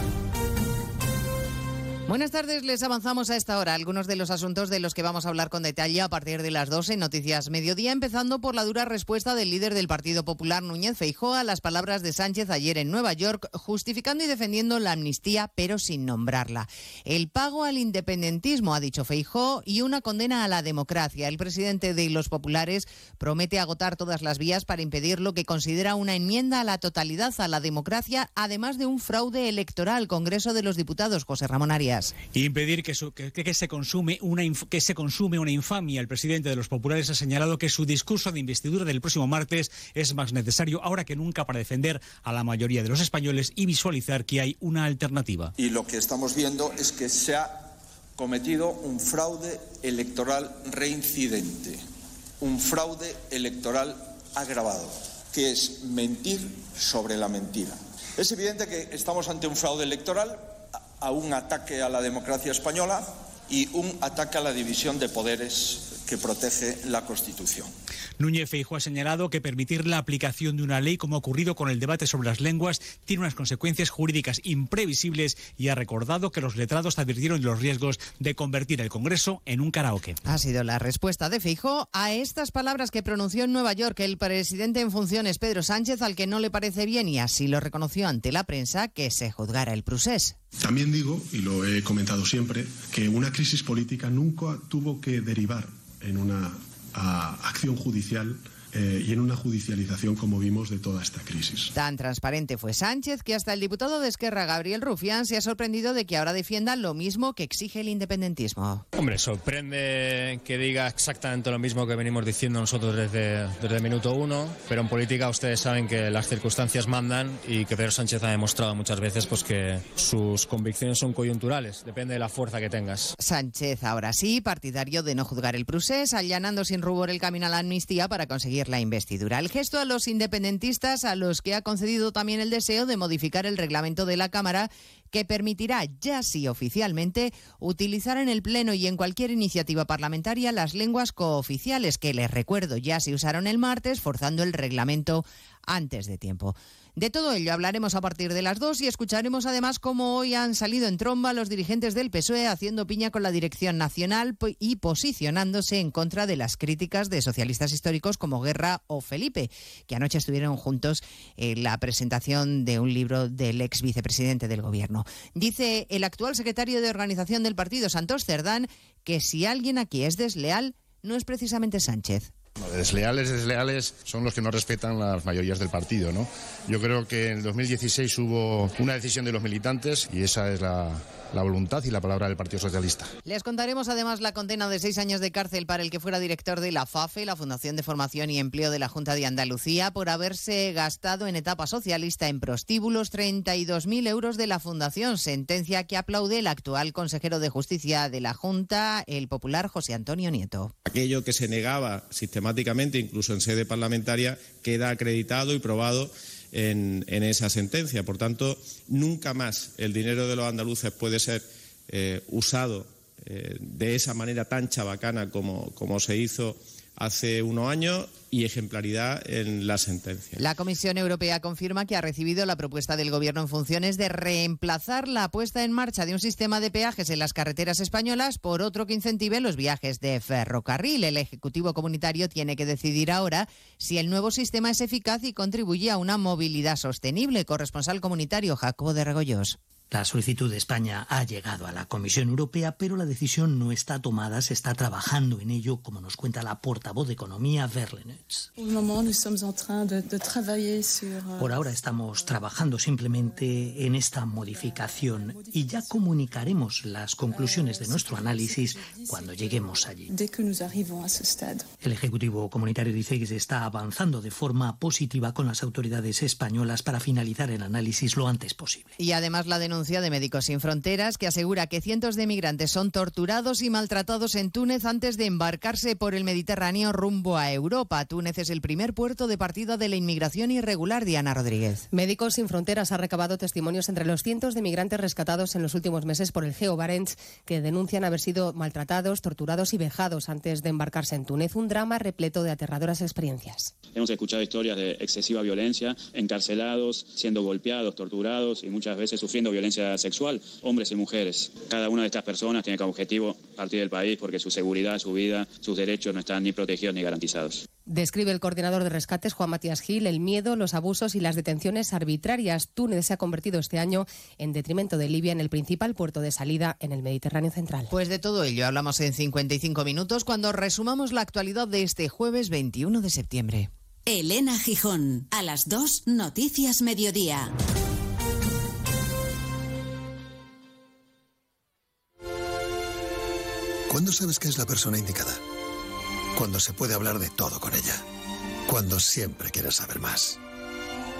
Buenas tardes, les avanzamos a esta hora algunos de los asuntos de los que vamos a hablar con detalle a partir de las 12 en Noticias Mediodía, empezando por la dura respuesta del líder del Partido Popular, Núñez Feijóo, a las palabras de Sánchez ayer en Nueva York, justificando y defendiendo la amnistía, pero sin nombrarla. El pago al independentismo, ha dicho Feijóo, y una condena a la democracia. El presidente de los populares promete agotar todas las vías para impedir lo que considera una enmienda a la totalidad a la democracia, además de un fraude electoral. Congreso de los Diputados, José Ramón Arias. Y impedir que, que, se consume una, que se consume una infamia. El presidente de los populares ha señalado que su discurso de investidura del próximo martes es más necesario ahora que nunca para defender a la mayoría de los españoles y visualizar que hay una alternativa. Y lo que estamos viendo es que se ha cometido un fraude electoral reincidente, un fraude electoral agravado, que es mentir sobre la mentira. Es evidente que estamos ante un fraude electoral a un ataque a la democracia española y un ataque a la división de poderes que protege la Constitución. Núñez Feijóo ha señalado que permitir la aplicación de una ley, como ha ocurrido con el debate sobre las lenguas, tiene unas consecuencias jurídicas imprevisibles y ha recordado que los letrados advirtieron de los riesgos de convertir el Congreso en un karaoke. Ha sido la respuesta de Feijóo a estas palabras que pronunció en Nueva York el presidente en funciones Pedro Sánchez, al que no le parece bien y así lo reconoció ante la prensa que se juzgara el procés. También digo, y lo he comentado siempre, que una crisis política nunca tuvo que derivar en una acción judicial eh, y en una judicialización, como vimos, de toda esta crisis. Tan transparente fue Sánchez que hasta el diputado de Esquerra, Gabriel Rufián, se ha sorprendido de que ahora defienda lo mismo que exige el independentismo. Hombre, sorprende que diga exactamente lo mismo que venimos diciendo nosotros desde, desde el minuto uno, pero en política ustedes saben que las circunstancias mandan y que Pedro Sánchez ha demostrado muchas veces pues, que sus convicciones son coyunturales, depende de la fuerza que tengas. Sánchez, ahora sí, partidario de no juzgar el procés, allanando sin rubor el camino a la amnistía para conseguir la investidura. El gesto a los independentistas, a los que ha concedido también el deseo de modificar el reglamento de la Cámara, que permitirá, ya sí oficialmente, utilizar en el Pleno y en cualquier iniciativa parlamentaria las lenguas cooficiales, que les recuerdo ya se usaron el martes, forzando el reglamento antes de tiempo. De todo ello hablaremos a partir de las dos y escucharemos además cómo hoy han salido en tromba los dirigentes del PSOE haciendo piña con la dirección nacional y posicionándose en contra de las críticas de socialistas históricos como Guerra o Felipe, que anoche estuvieron juntos en la presentación de un libro del ex vicepresidente del gobierno. Dice el actual secretario de organización del partido, Santos Cerdán, que si alguien aquí es desleal, no es precisamente Sánchez. Desleales, desleales son los que no respetan las mayorías del partido, ¿no? Yo creo que en el 2016 hubo una decisión de los militantes y esa es la, la voluntad y la palabra del Partido Socialista. Les contaremos además la condena de seis años de cárcel para el que fuera director de la FAFE, la Fundación de Formación y Empleo de la Junta de Andalucía, por haberse gastado en etapa socialista en prostíbulos 32.000 euros de la Fundación, sentencia que aplaude el actual consejero de Justicia de la Junta, el popular José Antonio Nieto. Aquello que se negaba sistemáticamente, incluso en sede parlamentaria, queda acreditado y probado en, esa sentencia. Por tanto, nunca más el dinero de los andaluces puede ser eh, usado eh, de esa manera tan chabacana como, como se hizo hace unos años y ejemplaridad en la sentencia. La Comisión Europea confirma que ha recibido la propuesta del Gobierno en funciones de reemplazar la puesta en marcha de un sistema de peajes en las carreteras españolas por otro que incentive los viajes de ferrocarril. El Ejecutivo Comunitario tiene que decidir ahora si el nuevo sistema es eficaz y contribuye a una movilidad sostenible. Corresponsal comunitario Jacobo de Regoyos. La solicitud de España ha llegado a la Comisión Europea, pero la decisión no está tomada. Se está trabajando en ello, como nos cuenta la portavoz de Economía, Verlenets. Por ahora estamos trabajando simplemente en esta modificación y ya comunicaremos las conclusiones de nuestro análisis cuando lleguemos allí. El Ejecutivo Comunitario dice que se está avanzando de forma positiva con las autoridades españolas para finalizar el análisis lo antes posible. Y además la denuncia de Médicos Sin Fronteras que asegura que cientos de migrantes son torturados y maltratados en Túnez antes de embarcarse por el Mediterráneo rumbo a Europa. Túnez es el primer puerto de partida de la inmigración irregular, Diana Rodríguez. Médicos Sin Fronteras ha recabado testimonios entre los cientos de migrantes rescatados en los últimos meses por el Geo Barents que denuncian haber sido maltratados, torturados y vejados antes de embarcarse en Túnez. Un drama repleto de aterradoras experiencias. Hemos escuchado historias de excesiva violencia, encarcelados, siendo golpeados, torturados y muchas veces sufriendo violencia sexual, hombres y mujeres. Cada una de estas personas tiene como objetivo partir del país porque su seguridad, su vida, sus derechos no están ni protegidos ni garantizados. Describe el coordinador de rescates, Juan Matías Gil, el miedo, los abusos y las detenciones arbitrarias. Túnez se ha convertido este año, en detrimento de Libia, en el principal puerto de salida en el Mediterráneo central. Pues de todo ello hablamos en 55 minutos cuando resumamos la actualidad de este jueves 21 de septiembre. Elena Gijón, a las 2, Noticias Mediodía. ¿Cuándo sabes que es la persona indicada? Cuando se puede hablar de todo con ella. Cuando siempre quieres saber más.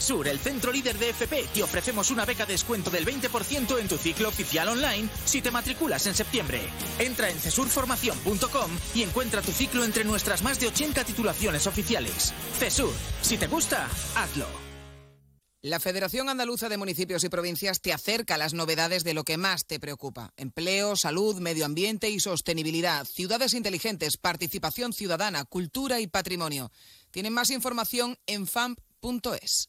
En CESUR, el centro líder de FP, te ofrecemos una beca de descuento del 20% en tu ciclo oficial online si te matriculas en septiembre. Entra en cesurformación.com y encuentra tu ciclo entre nuestras más de 80 titulaciones oficiales. CESUR, si te gusta, hazlo. La Federación Andaluza de Municipios y Provincias te acerca a las novedades de lo que más te preocupa. Empleo, salud, medio ambiente y sostenibilidad, ciudades inteligentes, participación ciudadana, cultura y patrimonio. Tienen más información en FAMP.es.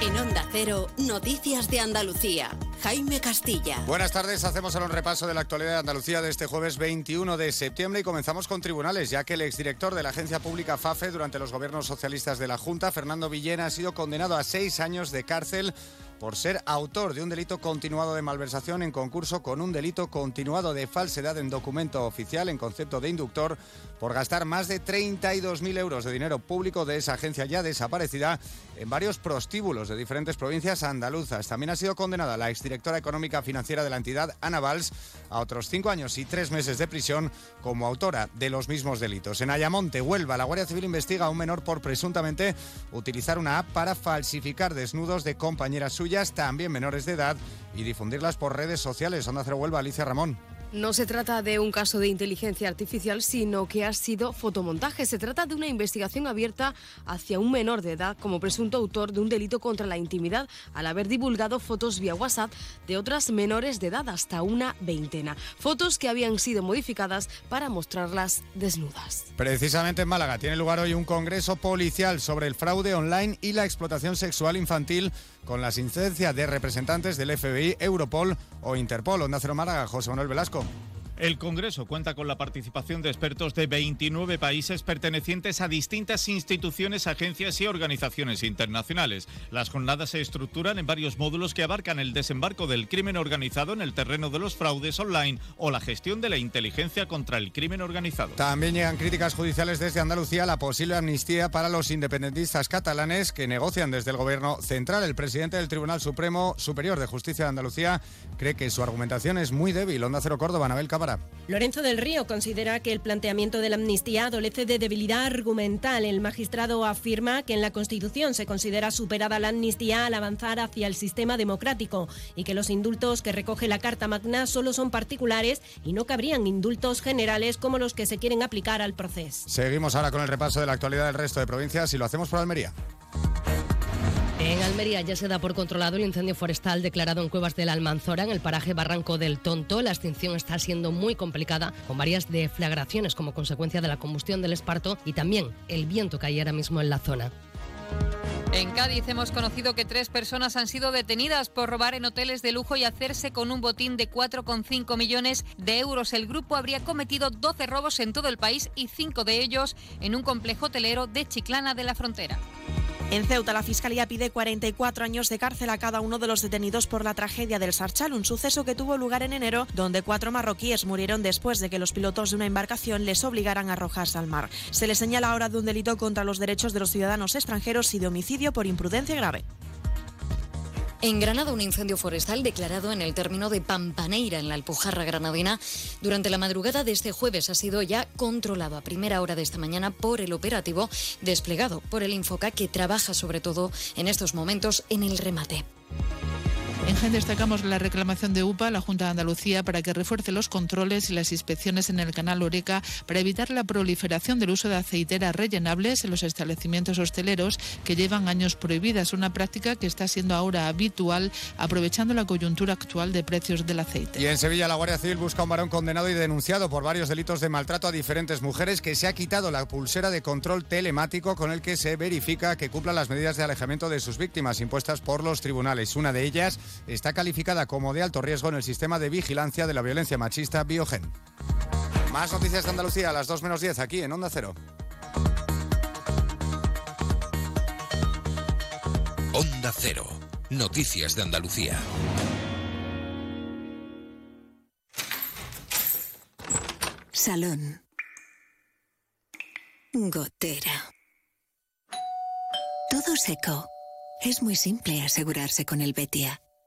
En Onda Cero, Noticias de Andalucía. Jaime Castilla. Buenas tardes, hacemos ahora un repaso de la actualidad de Andalucía de este jueves 21 de septiembre y comenzamos con tribunales, ya que el exdirector de la agencia pública FAFE durante los gobiernos socialistas de la Junta, Fernando Villena, ha sido condenado a seis años de cárcel por ser autor de un delito continuado de malversación en concurso con un delito continuado de falsedad en documento oficial en concepto de inductor por gastar más de 32.000 euros de dinero público de esa agencia ya desaparecida en varios prostíbulos de diferentes provincias andaluzas. También ha sido condenada la exdirectora económica financiera de la entidad, Ana Valls, a otros cinco años y tres meses de prisión como autora de los mismos delitos. En Ayamonte, Huelva, la Guardia Civil investiga a un menor por presuntamente utilizar una app para falsificar desnudos de compañeras suyas, también menores de edad, y difundirlas por redes sociales. Onda Cero Huelva, Alicia Ramón. No se trata de un caso de inteligencia artificial, sino que ha sido fotomontaje. Se trata de una investigación abierta hacia un menor de edad como presunto autor de un delito contra la intimidad al haber divulgado fotos vía WhatsApp de otras menores de edad, hasta una veintena. Fotos que habían sido modificadas para mostrarlas desnudas. Precisamente en Málaga tiene lugar hoy un congreso policial sobre el fraude online y la explotación sexual infantil con la asistencia de representantes del FBI, Europol o Interpol. Onda Cero Málaga, José Manuel Velasco. El Congreso cuenta con la participación de expertos de 29 países pertenecientes a distintas instituciones, agencias y organizaciones internacionales. Las jornadas se estructuran en varios módulos que abarcan el desembarco del crimen organizado en el terreno de los fraudes online o la gestión de la inteligencia contra el crimen organizado. También llegan críticas judiciales desde Andalucía a la posible amnistía para los independentistas catalanes que negocian desde el gobierno central. El presidente del Tribunal Supremo Superior de Justicia de Andalucía cree que su argumentación es muy débil. Onda Cero Córdoba, Anabel. Lorenzo del Río considera que el planteamiento de la amnistía adolece de debilidad argumental. El magistrado afirma que en la Constitución se considera superada la amnistía al avanzar hacia el sistema democrático y que los indultos que recoge la Carta Magna solo son particulares y no cabrían indultos generales como los que se quieren aplicar al proceso. Seguimos ahora con el repaso de la actualidad del resto de provincias y lo hacemos por Almería. En Almería ya se da por controlado el incendio forestal declarado en Cuevas de la Almanzora, en el paraje Barranco del Tonto. La extinción está siendo muy complicada, con varias deflagraciones como consecuencia de la combustión del esparto y también el viento que hay ahora mismo en la zona. En Cádiz hemos conocido que tres personas han sido detenidas por robar en hoteles de lujo y hacerse con un botín de 4,5 millones de euros. El grupo habría cometido 12 robos en todo el país y cinco de ellos en un complejo hotelero de Chiclana de la Frontera. En Ceuta, la Fiscalía pide 44 años de cárcel a cada uno de los detenidos por la tragedia del Sarchal, un suceso que tuvo lugar en enero, donde cuatro marroquíes murieron después de que los pilotos de una embarcación les obligaran a arrojarse al mar. Se les señala ahora de un delito contra los derechos de los ciudadanos extranjeros y de homicidio por imprudencia grave. En Granada, un incendio forestal declarado en el término de Pampaneira, en la Alpujarra granadina, durante la madrugada de este jueves ha sido ya controlado a primera hora de esta mañana por el operativo desplegado por el Infoca, que trabaja sobre todo en estos momentos en el remate. En GEN destacamos la reclamación de UPA, la Junta de Andalucía, para que refuerce los controles y las inspecciones en el canal Oreca para evitar la proliferación del uso de aceiteras rellenables en los establecimientos hosteleros que llevan años prohibidas, una práctica que está siendo ahora habitual aprovechando la coyuntura actual de precios del aceite. Y en Sevilla la Guardia Civil busca a un varón condenado y denunciado por varios delitos de maltrato a diferentes mujeres que se ha quitado la pulsera de control telemático con el que se verifica que cumplan las medidas de alejamiento de sus víctimas impuestas por los tribunales. Una de ellas está calificada como de alto riesgo en el sistema de vigilancia de la violencia machista Biogen. Más noticias de Andalucía a las 2 menos 10 aquí en Onda Cero. Onda Cero. Noticias de Andalucía. Salón. Gotera. Todo seco. Es muy simple asegurarse con el Betia.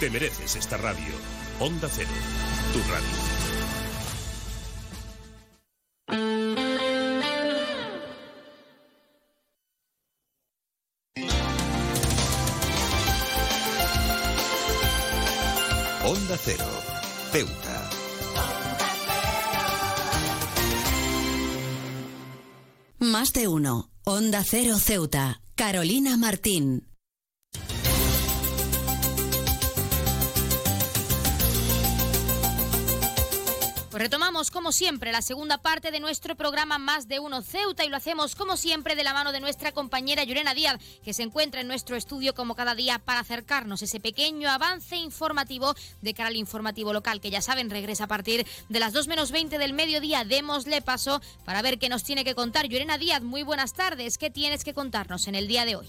Te mereces esta radio. Onda Cero, tu radio. Onda Cero, Ceuta. Más de uno. Onda Cero Ceuta. Carolina Martín. Retomamos, como siempre, la segunda parte de nuestro programa Más de Uno Ceuta y lo hacemos, como siempre, de la mano de nuestra compañera Yurena Díaz, que se encuentra en nuestro estudio como cada día para acercarnos ese pequeño avance informativo de cara al informativo local, que ya saben, regresa a partir de las 2 menos 20 del mediodía. Démosle paso para ver qué nos tiene que contar. Yurena Díaz, muy buenas tardes. ¿Qué tienes que contarnos en el día de hoy?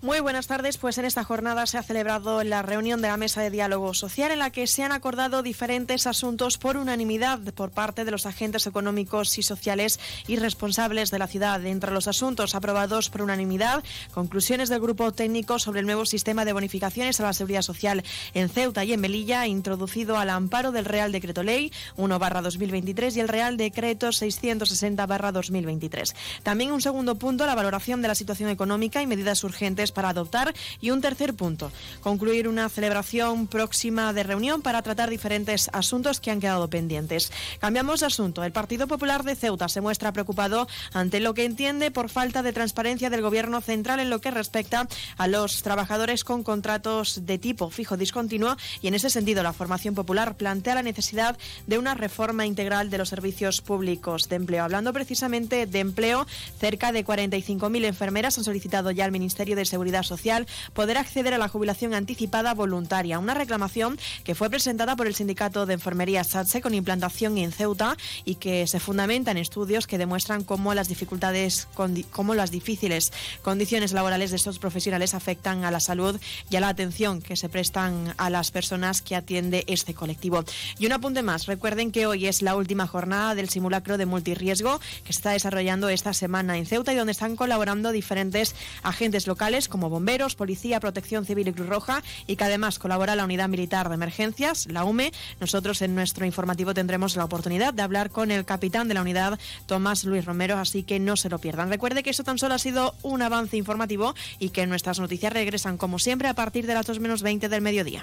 Muy buenas tardes. Pues en esta jornada se ha celebrado la reunión de la mesa de diálogo social en la que se han acordado diferentes asuntos por unanimidad por parte de los agentes económicos y sociales y responsables de la ciudad. Entre los asuntos aprobados por unanimidad, conclusiones del grupo técnico sobre el nuevo sistema de bonificaciones a la seguridad social en Ceuta y en Melilla, introducido al amparo del Real Decreto Ley 1-2023 y el Real Decreto 660-2023. También un segundo punto, la valoración de la situación económica y medidas urgentes para adoptar. Y un tercer punto, concluir una celebración próxima de reunión para tratar diferentes asuntos que han quedado pendientes. Cambiamos de asunto. El Partido Popular de Ceuta se muestra preocupado ante lo que entiende por falta de transparencia del Gobierno central en lo que respecta a los trabajadores con contratos de tipo fijo discontinuo y en ese sentido la formación popular plantea la necesidad de una reforma integral de los servicios públicos de empleo. Hablando precisamente de empleo, cerca de 45.000 enfermeras han solicitado ya al Ministerio de Seguridad Seguridad Social poder acceder a la jubilación anticipada voluntaria, una reclamación que fue presentada por el Sindicato de Enfermería SATSE con implantación en Ceuta y que se fundamenta en estudios que demuestran cómo las dificultades, cómo las difíciles condiciones laborales de estos profesionales afectan a la salud y a la atención que se prestan a las personas que atiende este colectivo. Y un apunte más, recuerden que hoy es la última jornada del simulacro de multirriesgo que se está desarrollando esta semana en Ceuta y donde están colaborando diferentes agentes locales como bomberos, policía, protección civil y Cruz Roja y que además colabora la Unidad Militar de Emergencias, la UME. Nosotros en nuestro informativo tendremos la oportunidad de hablar con el capitán de la unidad, Tomás Luis Romero, así que no se lo pierdan. Recuerde que eso tan solo ha sido un avance informativo y que nuestras noticias regresan como siempre a partir de las 2 menos 20 del mediodía.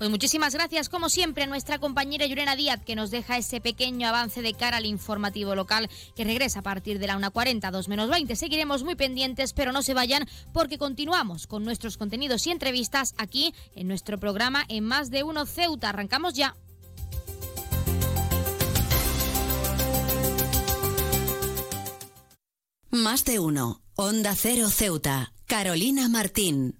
Pues muchísimas gracias, como siempre, a nuestra compañera Yurena Díaz, que nos deja ese pequeño avance de cara al informativo local que regresa a partir de la 1.40, 2 menos 20. Seguiremos muy pendientes, pero no se vayan porque continuamos con nuestros contenidos y entrevistas aquí en nuestro programa en Más de Uno Ceuta. Arrancamos ya. Más de Uno, Onda Cero Ceuta, Carolina Martín.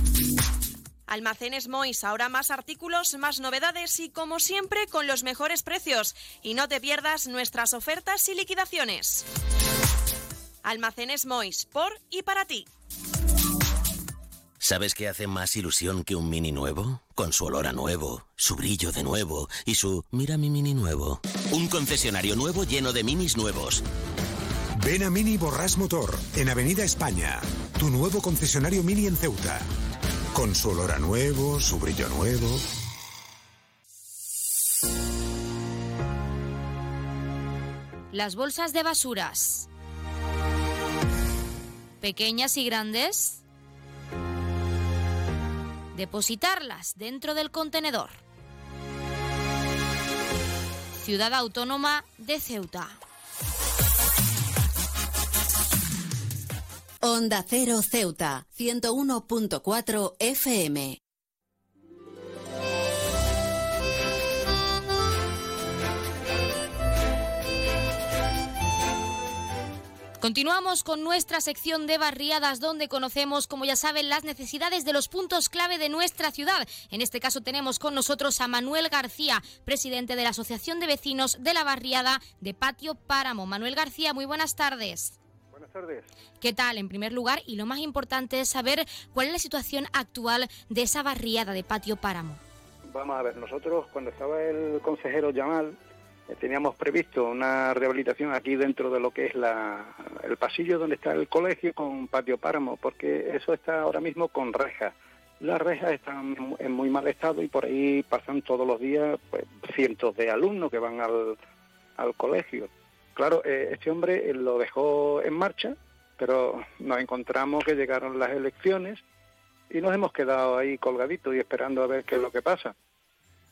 Almacenes Mois, ahora más artículos, más novedades y como siempre con los mejores precios. Y no te pierdas nuestras ofertas y liquidaciones. Almacenes Mois, por y para ti. ¿Sabes qué hace más ilusión que un mini nuevo? Con su olor a nuevo, su brillo de nuevo y su mira mi mini nuevo. Un concesionario nuevo lleno de minis nuevos. Ven a Mini Borras Motor, en Avenida España. Tu nuevo concesionario Mini en Ceuta. Con su olor a nuevo, su brillo nuevo. Las bolsas de basuras. Pequeñas y grandes. Depositarlas dentro del contenedor. Ciudad Autónoma de Ceuta. Onda Cero Ceuta, 101.4 FM. Continuamos con nuestra sección de barriadas donde conocemos, como ya saben, las necesidades de los puntos clave de nuestra ciudad. En este caso tenemos con nosotros a Manuel García, presidente de la Asociación de Vecinos de la Barriada de Patio Páramo. Manuel García, muy buenas tardes. Buenas tardes. ¿Qué tal? En primer lugar, y lo más importante es saber cuál es la situación actual de esa barriada de Patio Páramo. Vamos a ver, nosotros cuando estaba el consejero Yamal, eh, teníamos previsto una rehabilitación aquí dentro de lo que es la, el pasillo donde está el colegio con patio páramo, porque eso está ahora mismo con rejas. Las rejas están en muy mal estado y por ahí pasan todos los días pues, cientos de alumnos que van al, al colegio. Claro, eh, este hombre eh, lo dejó en marcha, pero nos encontramos que llegaron las elecciones y nos hemos quedado ahí colgaditos y esperando a ver qué es lo que pasa.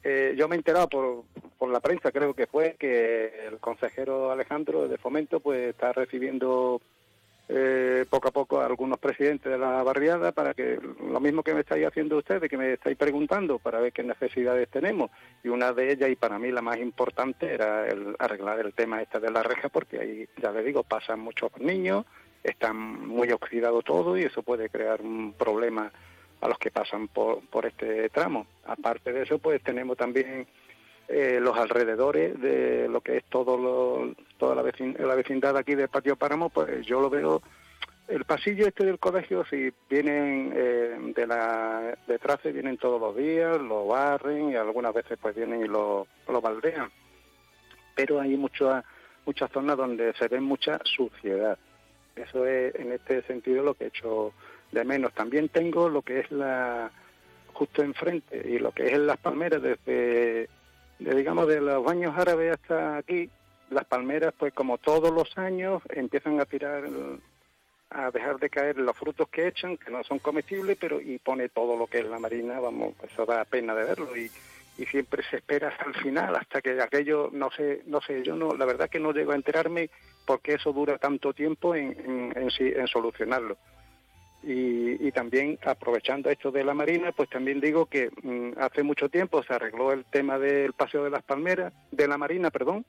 Eh, yo me he enterado por, por la prensa, creo que fue, que el consejero Alejandro de Fomento pues está recibiendo eh, poco a poco algunos presidentes de la barriada para que lo mismo que me estáis haciendo ustedes, que me estáis preguntando para ver qué necesidades tenemos. Y una de ellas, y para mí la más importante, era el arreglar el tema este de la reja, porque ahí, ya le digo, pasan muchos niños, están muy oxidado todo y eso puede crear un problema a los que pasan por, por este tramo. Aparte de eso, pues tenemos también eh, los alrededores de lo que es todo lo, toda la, la vecindad aquí del Patio Páramo, pues yo lo veo, el pasillo este del colegio, si vienen eh, de la detrás, vienen todos los días, lo barren y algunas veces pues vienen y lo, lo baldean. Pero hay muchas muchas zonas donde se ve mucha suciedad. Eso es en este sentido lo que he hecho de menos. También tengo lo que es la justo enfrente y lo que es en las palmeras desde, digamos de los baños árabes hasta aquí las palmeras pues como todos los años empiezan a tirar a dejar de caer los frutos que echan que no son comestibles pero y pone todo lo que es la marina vamos eso da pena de verlo y, y siempre se espera hasta el final hasta que aquello no sé no sé yo no la verdad que no llego a enterarme porque eso dura tanto tiempo en, en, en, en solucionarlo y, también aprovechando esto de la Marina, pues también digo que mm, hace mucho tiempo se arregló el tema del paseo de las palmeras, de la Marina, perdón,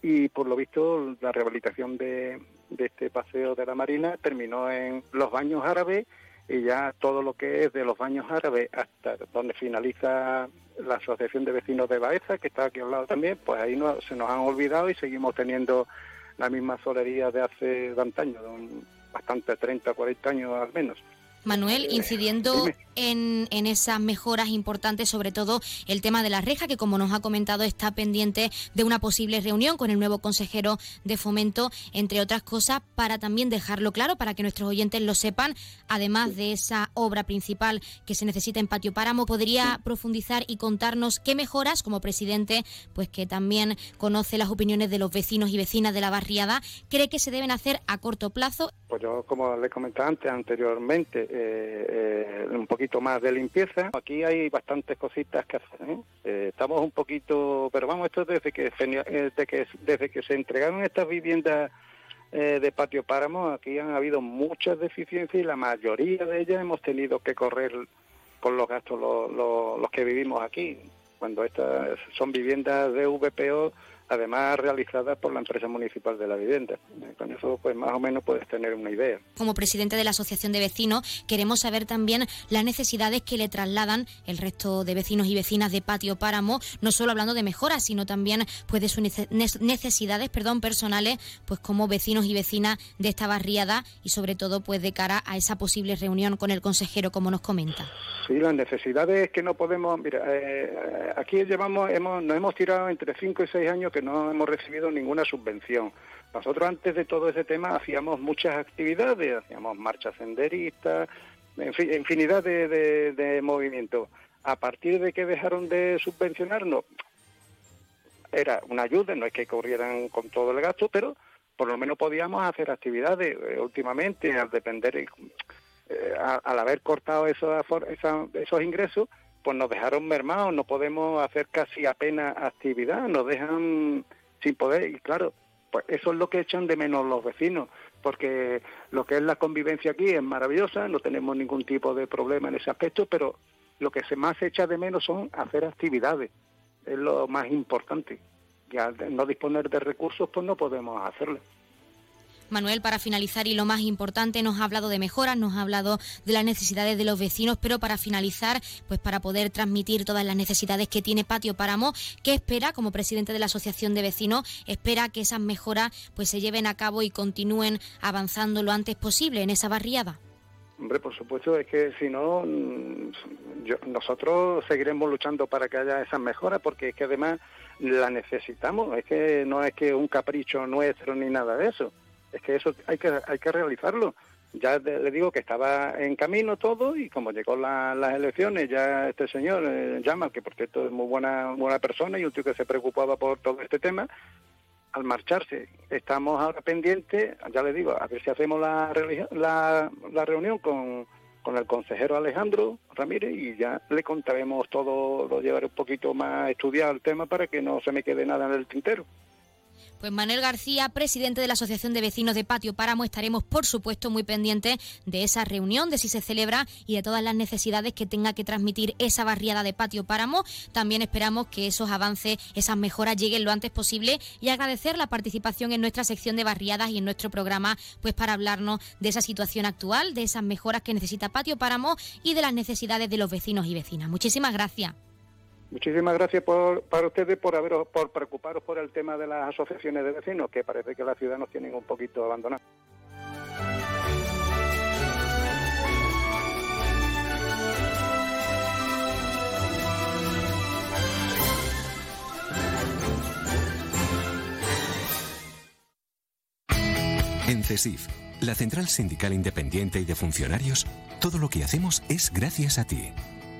y por lo visto la rehabilitación de, de este paseo de la Marina terminó en los baños árabes y ya todo lo que es de los baños árabes hasta donde finaliza la Asociación de Vecinos de Baeza, que está aquí al lado también, pues ahí no, se nos han olvidado y seguimos teniendo la misma solería de hace 20 años, bastante, 30, 40 años al menos. Manuel, incidiendo en, en, esas mejoras importantes, sobre todo el tema de la reja, que como nos ha comentado está pendiente de una posible reunión con el nuevo consejero de fomento, entre otras cosas, para también dejarlo claro, para que nuestros oyentes lo sepan, además de esa obra principal que se necesita en Patio Páramo, podría profundizar y contarnos qué mejoras, como presidente, pues que también conoce las opiniones de los vecinos y vecinas de la barriada, cree que se deben hacer a corto plazo. Pues yo, como le comentaba antes, anteriormente, eh, eh, un poquito más de limpieza. Aquí hay bastantes cositas que hacer. ¿eh? Eh, estamos un poquito, pero vamos, esto desde que, desde que, desde que se entregaron estas viviendas de patio páramo, aquí han habido muchas deficiencias y la mayoría de ellas hemos tenido que correr con los gastos los, los, los que vivimos aquí. Cuando estas son viviendas de VPO además realizadas por la empresa municipal de la vivienda. Con eso, pues más o menos puedes tener una idea. Como presidente de la Asociación de Vecinos, queremos saber también las necesidades que le trasladan el resto de vecinos y vecinas de Patio Páramo, no solo hablando de mejoras, sino también pues de sus necesidades, perdón, personales, pues como vecinos y vecinas de esta barriada y sobre todo pues de cara a esa posible reunión con el consejero, como nos comenta. Sí, las necesidades que no podemos, mira, eh, aquí llevamos, hemos, nos hemos tirado entre 5 y 6 años que no hemos recibido ninguna subvención. Nosotros antes de todo ese tema hacíamos muchas actividades, hacíamos marchas senderistas, en fin, infinidad de, de, movimientos. A partir de que dejaron de subvencionarnos, era una ayuda, no es que corrieran con todo el gasto, pero por lo menos podíamos hacer actividades. Eh, últimamente, al depender, eh, al haber cortado esos ingresos, pues nos dejaron mermados, no podemos hacer casi apenas actividad, nos dejan sin poder y claro, pues eso es lo que echan de menos los vecinos, porque lo que es la convivencia aquí es maravillosa, no tenemos ningún tipo de problema en ese aspecto, pero lo que se más echa de menos son hacer actividades, es lo más importante. Y al no disponer de recursos, pues no podemos hacerlo. Manuel, para finalizar y lo más importante, nos ha hablado de mejoras, nos ha hablado de las necesidades de los vecinos, pero para finalizar, pues para poder transmitir todas las necesidades que tiene Patio Páramo, ¿qué espera como presidente de la Asociación de Vecinos? Espera que esas mejoras pues se lleven a cabo y continúen avanzando lo antes posible en esa barriada. Hombre, por supuesto, es que si no, mm, nosotros seguiremos luchando para que haya esas mejoras, porque es que además la necesitamos, es que no es que un capricho nuestro ni nada de eso, es que eso hay que, hay que realizarlo. Ya le digo que estaba en camino todo y como llegó las elecciones, ya este señor, eh, llama, que por cierto es muy buena, buena persona y un tío que se preocupaba por todo este tema, al marcharse. Estamos ahora pendientes, ya le digo, a ver si hacemos la, la, la reunión con, con el consejero Alejandro Ramírez y ya le contaremos todo, lo llevaré un poquito más estudiado el tema para que no se me quede nada en el tintero. Pues Manuel García, presidente de la Asociación de Vecinos de Patio Páramo, estaremos por supuesto muy pendientes de esa reunión, de si se celebra y de todas las necesidades que tenga que transmitir esa barriada de Patio Páramo. También esperamos que esos avances, esas mejoras lleguen lo antes posible y agradecer la participación en nuestra sección de barriadas y en nuestro programa, pues para hablarnos de esa situación actual, de esas mejoras que necesita Patio Páramo y de las necesidades de los vecinos y vecinas. Muchísimas gracias. Muchísimas gracias por, para ustedes por haberos, por preocuparos por el tema de las asociaciones de vecinos, que parece que la ciudad nos tienen un poquito abandonados. En CESIF, la Central Sindical Independiente y de Funcionarios, todo lo que hacemos es gracias a ti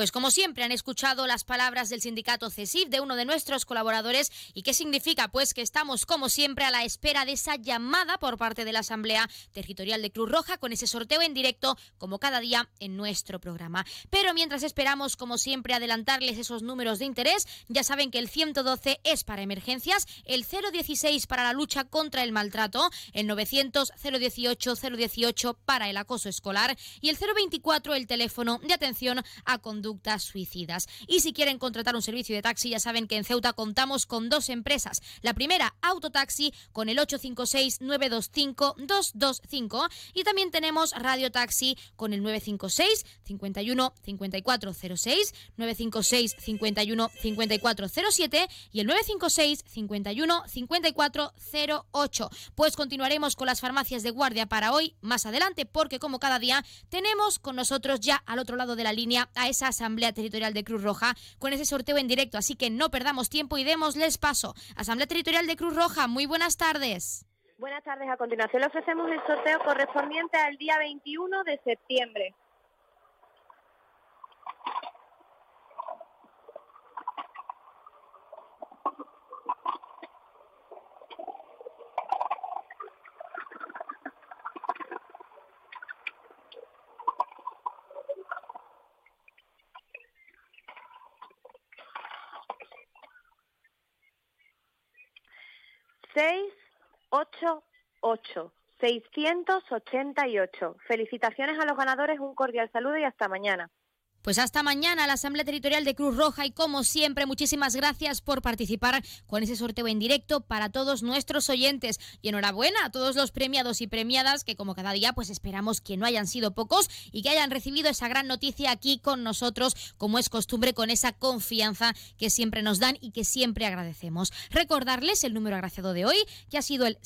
Pues como siempre han escuchado las palabras del sindicato CESIF de uno de nuestros colaboradores y qué significa pues que estamos como siempre a la espera de esa llamada por parte de la Asamblea Territorial de Cruz Roja con ese sorteo en directo como cada día en nuestro programa. Pero mientras esperamos como siempre adelantarles esos números de interés, ya saben que el 112 es para emergencias, el 016 para la lucha contra el maltrato, el 900 018 018 para el acoso escolar y el 024 el teléfono de atención a conducta suicidas. Y si quieren contratar un servicio de taxi, ya saben que en Ceuta contamos con dos empresas. La primera, Autotaxi, con el 856-925-225. Y también tenemos Radio Taxi con el 956 51 5406, 956 51 5407 y el 956 51 5408. Pues continuaremos con las farmacias de guardia para hoy más adelante, porque como cada día tenemos con nosotros ya al otro lado de la línea a esas Asamblea Territorial de Cruz Roja con ese sorteo en directo, así que no perdamos tiempo y démosles paso. Asamblea Territorial de Cruz Roja, muy buenas tardes. Buenas tardes. A continuación le ofrecemos el sorteo correspondiente al día 21 de septiembre. Seis ocho ocho seiscientos ochenta y ocho. Felicitaciones a los ganadores, un cordial saludo y hasta mañana. Pues hasta mañana la Asamblea Territorial de Cruz Roja y como siempre muchísimas gracias por participar con ese sorteo en directo para todos nuestros oyentes y enhorabuena a todos los premiados y premiadas que como cada día pues esperamos que no hayan sido pocos y que hayan recibido esa gran noticia aquí con nosotros como es costumbre con esa confianza que siempre nos dan y que siempre agradecemos. Recordarles el número agraciado de hoy que ha sido el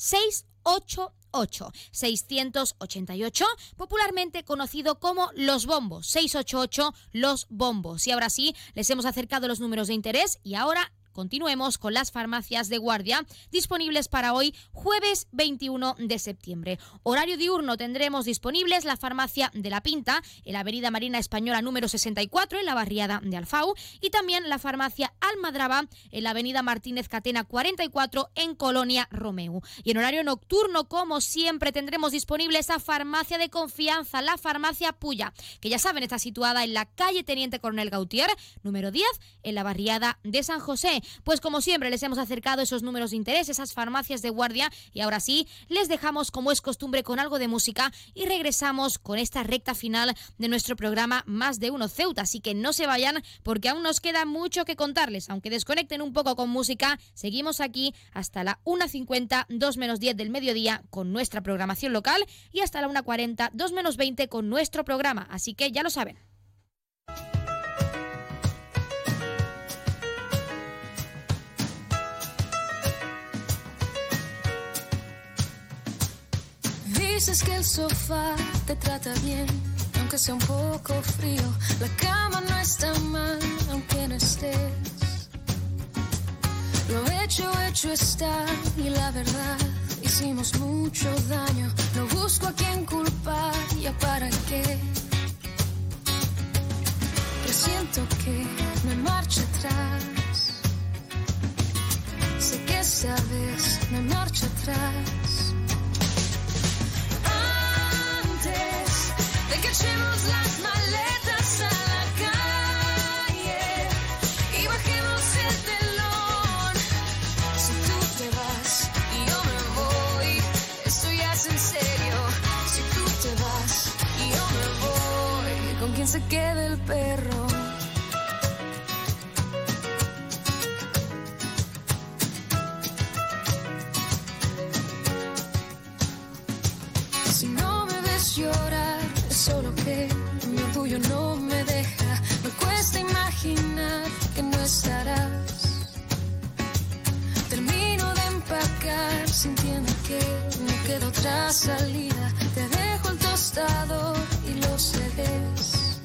68 688, popularmente conocido como Los Bombos, 688 Los Bombos. Y ahora sí, les hemos acercado los números de interés y ahora Continuemos con las farmacias de guardia disponibles para hoy, jueves 21 de septiembre. Horario diurno tendremos disponibles la farmacia de La Pinta, en la Avenida Marina Española número 64, en la barriada de Alfau, y también la farmacia Almadraba, en la Avenida Martínez Catena 44, en Colonia Romeu. Y en horario nocturno, como siempre, tendremos disponible esa farmacia de confianza, la farmacia Puya, que ya saben está situada en la calle Teniente Coronel Gautier, número 10, en la barriada de San José pues como siempre les hemos acercado esos números de interés, esas farmacias de guardia y ahora sí, les dejamos como es costumbre con algo de música y regresamos con esta recta final de nuestro programa Más de Uno Ceuta. Así que no se vayan porque aún nos queda mucho que contarles. Aunque desconecten un poco con música, seguimos aquí hasta la 1.50, 2 menos 10 del mediodía con nuestra programación local y hasta la 1.40, 2 menos 20 con nuestro programa. Así que ya lo saben. Dices que el sofá te trata bien, aunque sea un poco frío. La cama no está mal, aunque no estés. Lo hecho, hecho está, y la verdad, hicimos mucho daño. No busco a quien culpar, ya para qué. Presiento que me marcha atrás. Sé que sabes, me marcha atrás. De que echemos las maletas a la calle y bajemos el telón. Si tú te vas y yo me voy, esto ya es en serio. Si tú te vas y yo me voy, ¿con quién se queda el perro? Estarás. Termino de empacar sintiendo que no queda otra salida. Te dejo el tostador y los CDs.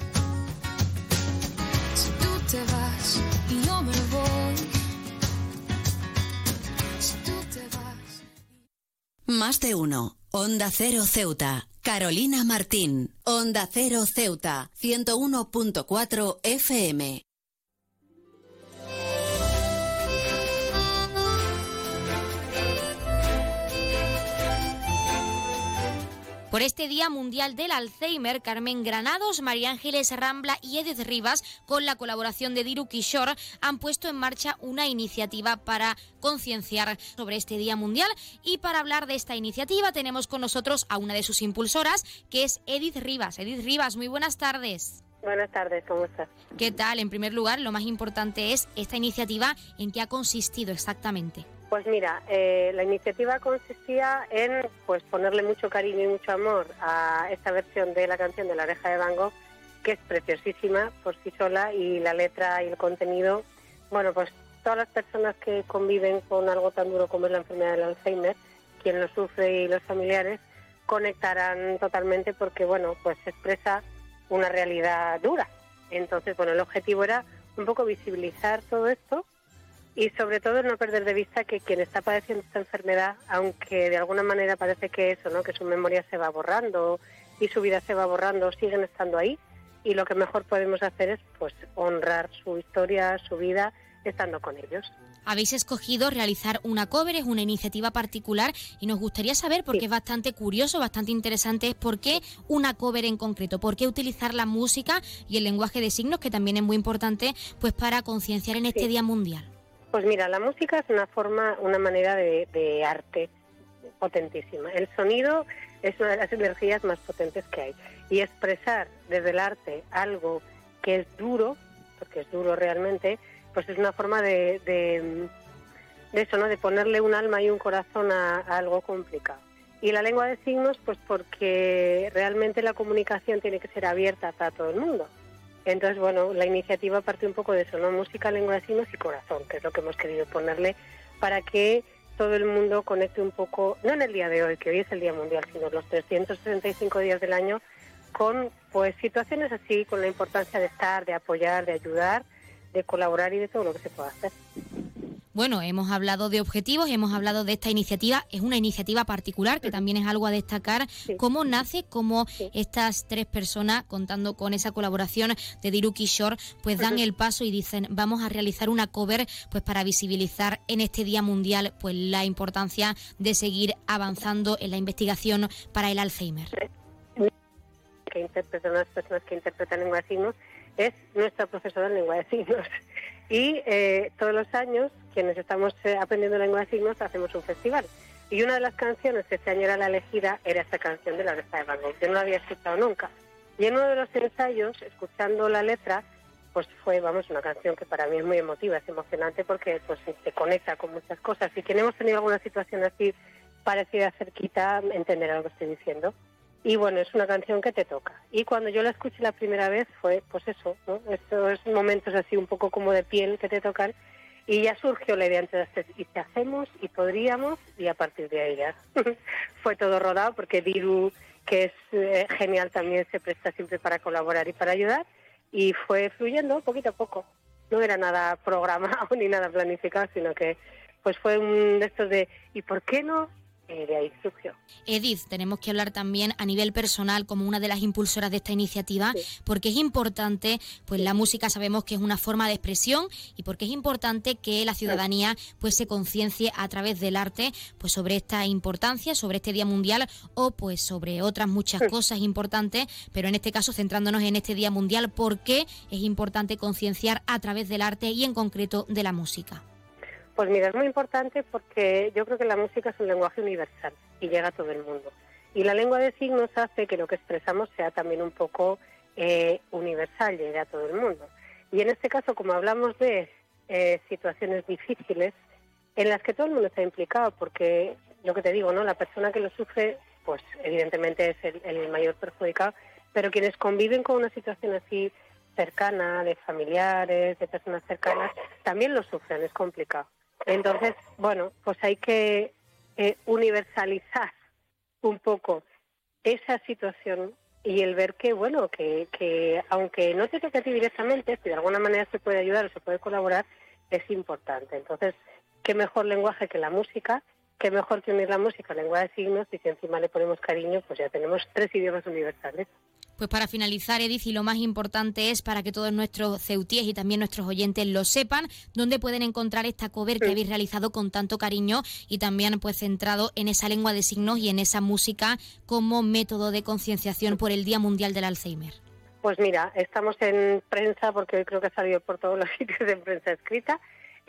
Si tú te vas y yo me voy. Si tú te vas. Más de uno. Onda Cero Ceuta. Carolina Martín. Onda Cero Ceuta. 101.4 FM. Por este Día Mundial del Alzheimer, Carmen Granados, María Ángeles Rambla y Edith Rivas, con la colaboración de Diru Kishore, han puesto en marcha una iniciativa para concienciar sobre este Día Mundial. Y para hablar de esta iniciativa tenemos con nosotros a una de sus impulsoras, que es Edith Rivas. Edith Rivas, muy buenas tardes. Buenas tardes, ¿cómo estás? ¿Qué tal? En primer lugar, lo más importante es esta iniciativa, ¿en qué ha consistido exactamente? Pues mira, eh, la iniciativa consistía en pues ponerle mucho cariño y mucho amor a esta versión de la canción de La Oreja de Van que es preciosísima por sí sola y la letra y el contenido, bueno, pues todas las personas que conviven con algo tan duro como es la enfermedad del Alzheimer, quien lo sufre y los familiares, conectarán totalmente porque, bueno, pues expresa una realidad dura. Entonces, bueno, el objetivo era un poco visibilizar todo esto y sobre todo no perder de vista que quien está padeciendo esta enfermedad, aunque de alguna manera parece que eso, ¿no? que su memoria se va borrando y su vida se va borrando, siguen estando ahí y lo que mejor podemos hacer es pues honrar su historia, su vida estando con ellos. Habéis escogido realizar una cover, es una iniciativa particular y nos gustaría saber, porque es bastante curioso, bastante interesante, es por qué una cover en concreto, por qué utilizar la música y el lenguaje de signos, que también es muy importante, pues para concienciar en este Día Mundial. Pues mira, la música es una forma, una manera de, de arte potentísima. El sonido es una de las energías más potentes que hay. Y expresar desde el arte algo que es duro, porque es duro realmente, pues es una forma de, de, eso, ¿no? De ponerle un alma y un corazón a, a algo complicado. Y la lengua de signos, pues porque realmente la comunicación tiene que ser abierta para todo el mundo. Entonces, bueno, la iniciativa parte un poco de eso, ¿no? Música, lengua signos y corazón, que es lo que hemos querido ponerle para que todo el mundo conecte un poco, no en el día de hoy, que hoy es el Día Mundial, sino los 365 días del año, con pues situaciones así, con la importancia de estar, de apoyar, de ayudar, de colaborar y de todo lo que se pueda hacer. Bueno, hemos hablado de objetivos, hemos hablado de esta iniciativa. Es una iniciativa particular que también es algo a destacar. ¿Cómo nace? ¿Cómo estas tres personas, contando con esa colaboración de Diru Kishore, pues dan el paso y dicen, vamos a realizar una cover pues para visibilizar en este Día Mundial pues la importancia de seguir avanzando en la investigación para el Alzheimer? Que interpretan las personas que interpretan lengua de signos es nuestra profesora en lengua de signos. <laughs> Y eh, todos los años, quienes estamos eh, aprendiendo lengua de signos, hacemos un festival. Y una de las canciones que este año era la elegida era esta canción de la oreja de Van Gogh. Yo no la había escuchado nunca. Y en uno de los ensayos, escuchando la letra, pues fue, vamos, una canción que para mí es muy emotiva, es emocionante porque pues te conecta con muchas cosas. Y quien hemos tenido alguna situación así parecida cerquita, entenderá lo que estoy diciendo. Y bueno, es una canción que te toca. Y cuando yo la escuché la primera vez fue, pues eso, ¿no? Estos momentos así un poco como de piel que te tocan. Y ya surgió la idea entonces, y te hacemos, y podríamos, y a partir de ahí ya <laughs> fue todo rodado, porque Diru, que es eh, genial, también se presta siempre para colaborar y para ayudar, y fue fluyendo poquito a poco. No era nada programado <laughs> ni nada planificado, sino que pues fue un de estos de, ¿y por qué no? Y de ahí surgió. Edith, tenemos que hablar también a nivel personal como una de las impulsoras de esta iniciativa, porque es importante, pues la música sabemos que es una forma de expresión y porque es importante que la ciudadanía pues se conciencie a través del arte pues sobre esta importancia, sobre este Día Mundial o pues sobre otras muchas cosas importantes, pero en este caso centrándonos en este Día Mundial, ¿por qué es importante concienciar a través del arte y en concreto de la música? Pues mira, es muy importante porque yo creo que la música es un lenguaje universal y llega a todo el mundo. Y la lengua de signos hace que lo que expresamos sea también un poco eh, universal, llegue a todo el mundo. Y en este caso, como hablamos de eh, situaciones difíciles en las que todo el mundo está implicado, porque lo que te digo, ¿no? La persona que lo sufre, pues evidentemente es el, el mayor perjudicado, pero quienes conviven con una situación así cercana, de familiares, de personas cercanas, también lo sufren, es complicado. Entonces, bueno, pues hay que eh, universalizar un poco esa situación y el ver que, bueno, que, que aunque no te toque a ti directamente, si de alguna manera se puede ayudar o se puede colaborar, es importante. Entonces, qué mejor lenguaje que la música, qué mejor que unir la música a lengua de signos y si encima le ponemos cariño, pues ya tenemos tres idiomas universales. Pues para finalizar, Edith, y lo más importante es para que todos nuestros ceutíes y también nuestros oyentes lo sepan, dónde pueden encontrar esta cover que habéis realizado con tanto cariño y también pues centrado en esa lengua de signos y en esa música como método de concienciación por el Día Mundial del Alzheimer. Pues mira, estamos en prensa porque hoy creo que ha salido por todos los <laughs> sitios de prensa escrita.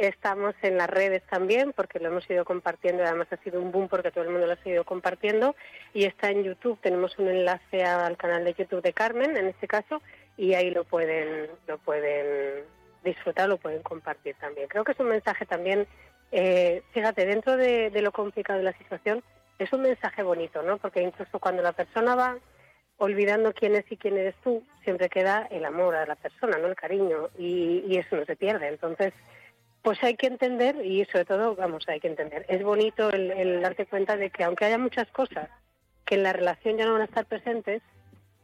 Estamos en las redes también porque lo hemos ido compartiendo además ha sido un boom porque todo el mundo lo ha ido compartiendo. Y está en YouTube, tenemos un enlace al canal de YouTube de Carmen en este caso y ahí lo pueden, lo pueden disfrutar, lo pueden compartir también. Creo que es un mensaje también, eh, fíjate, dentro de, de lo complicado de la situación, es un mensaje bonito, ¿no? Porque incluso cuando la persona va olvidando quién es y quién eres tú, siempre queda el amor a la persona, ¿no? El cariño, y, y eso no se pierde. Entonces, pues hay que entender, y sobre todo, vamos, hay que entender. Es bonito el, el darte cuenta de que aunque haya muchas cosas que en la relación ya no van a estar presentes,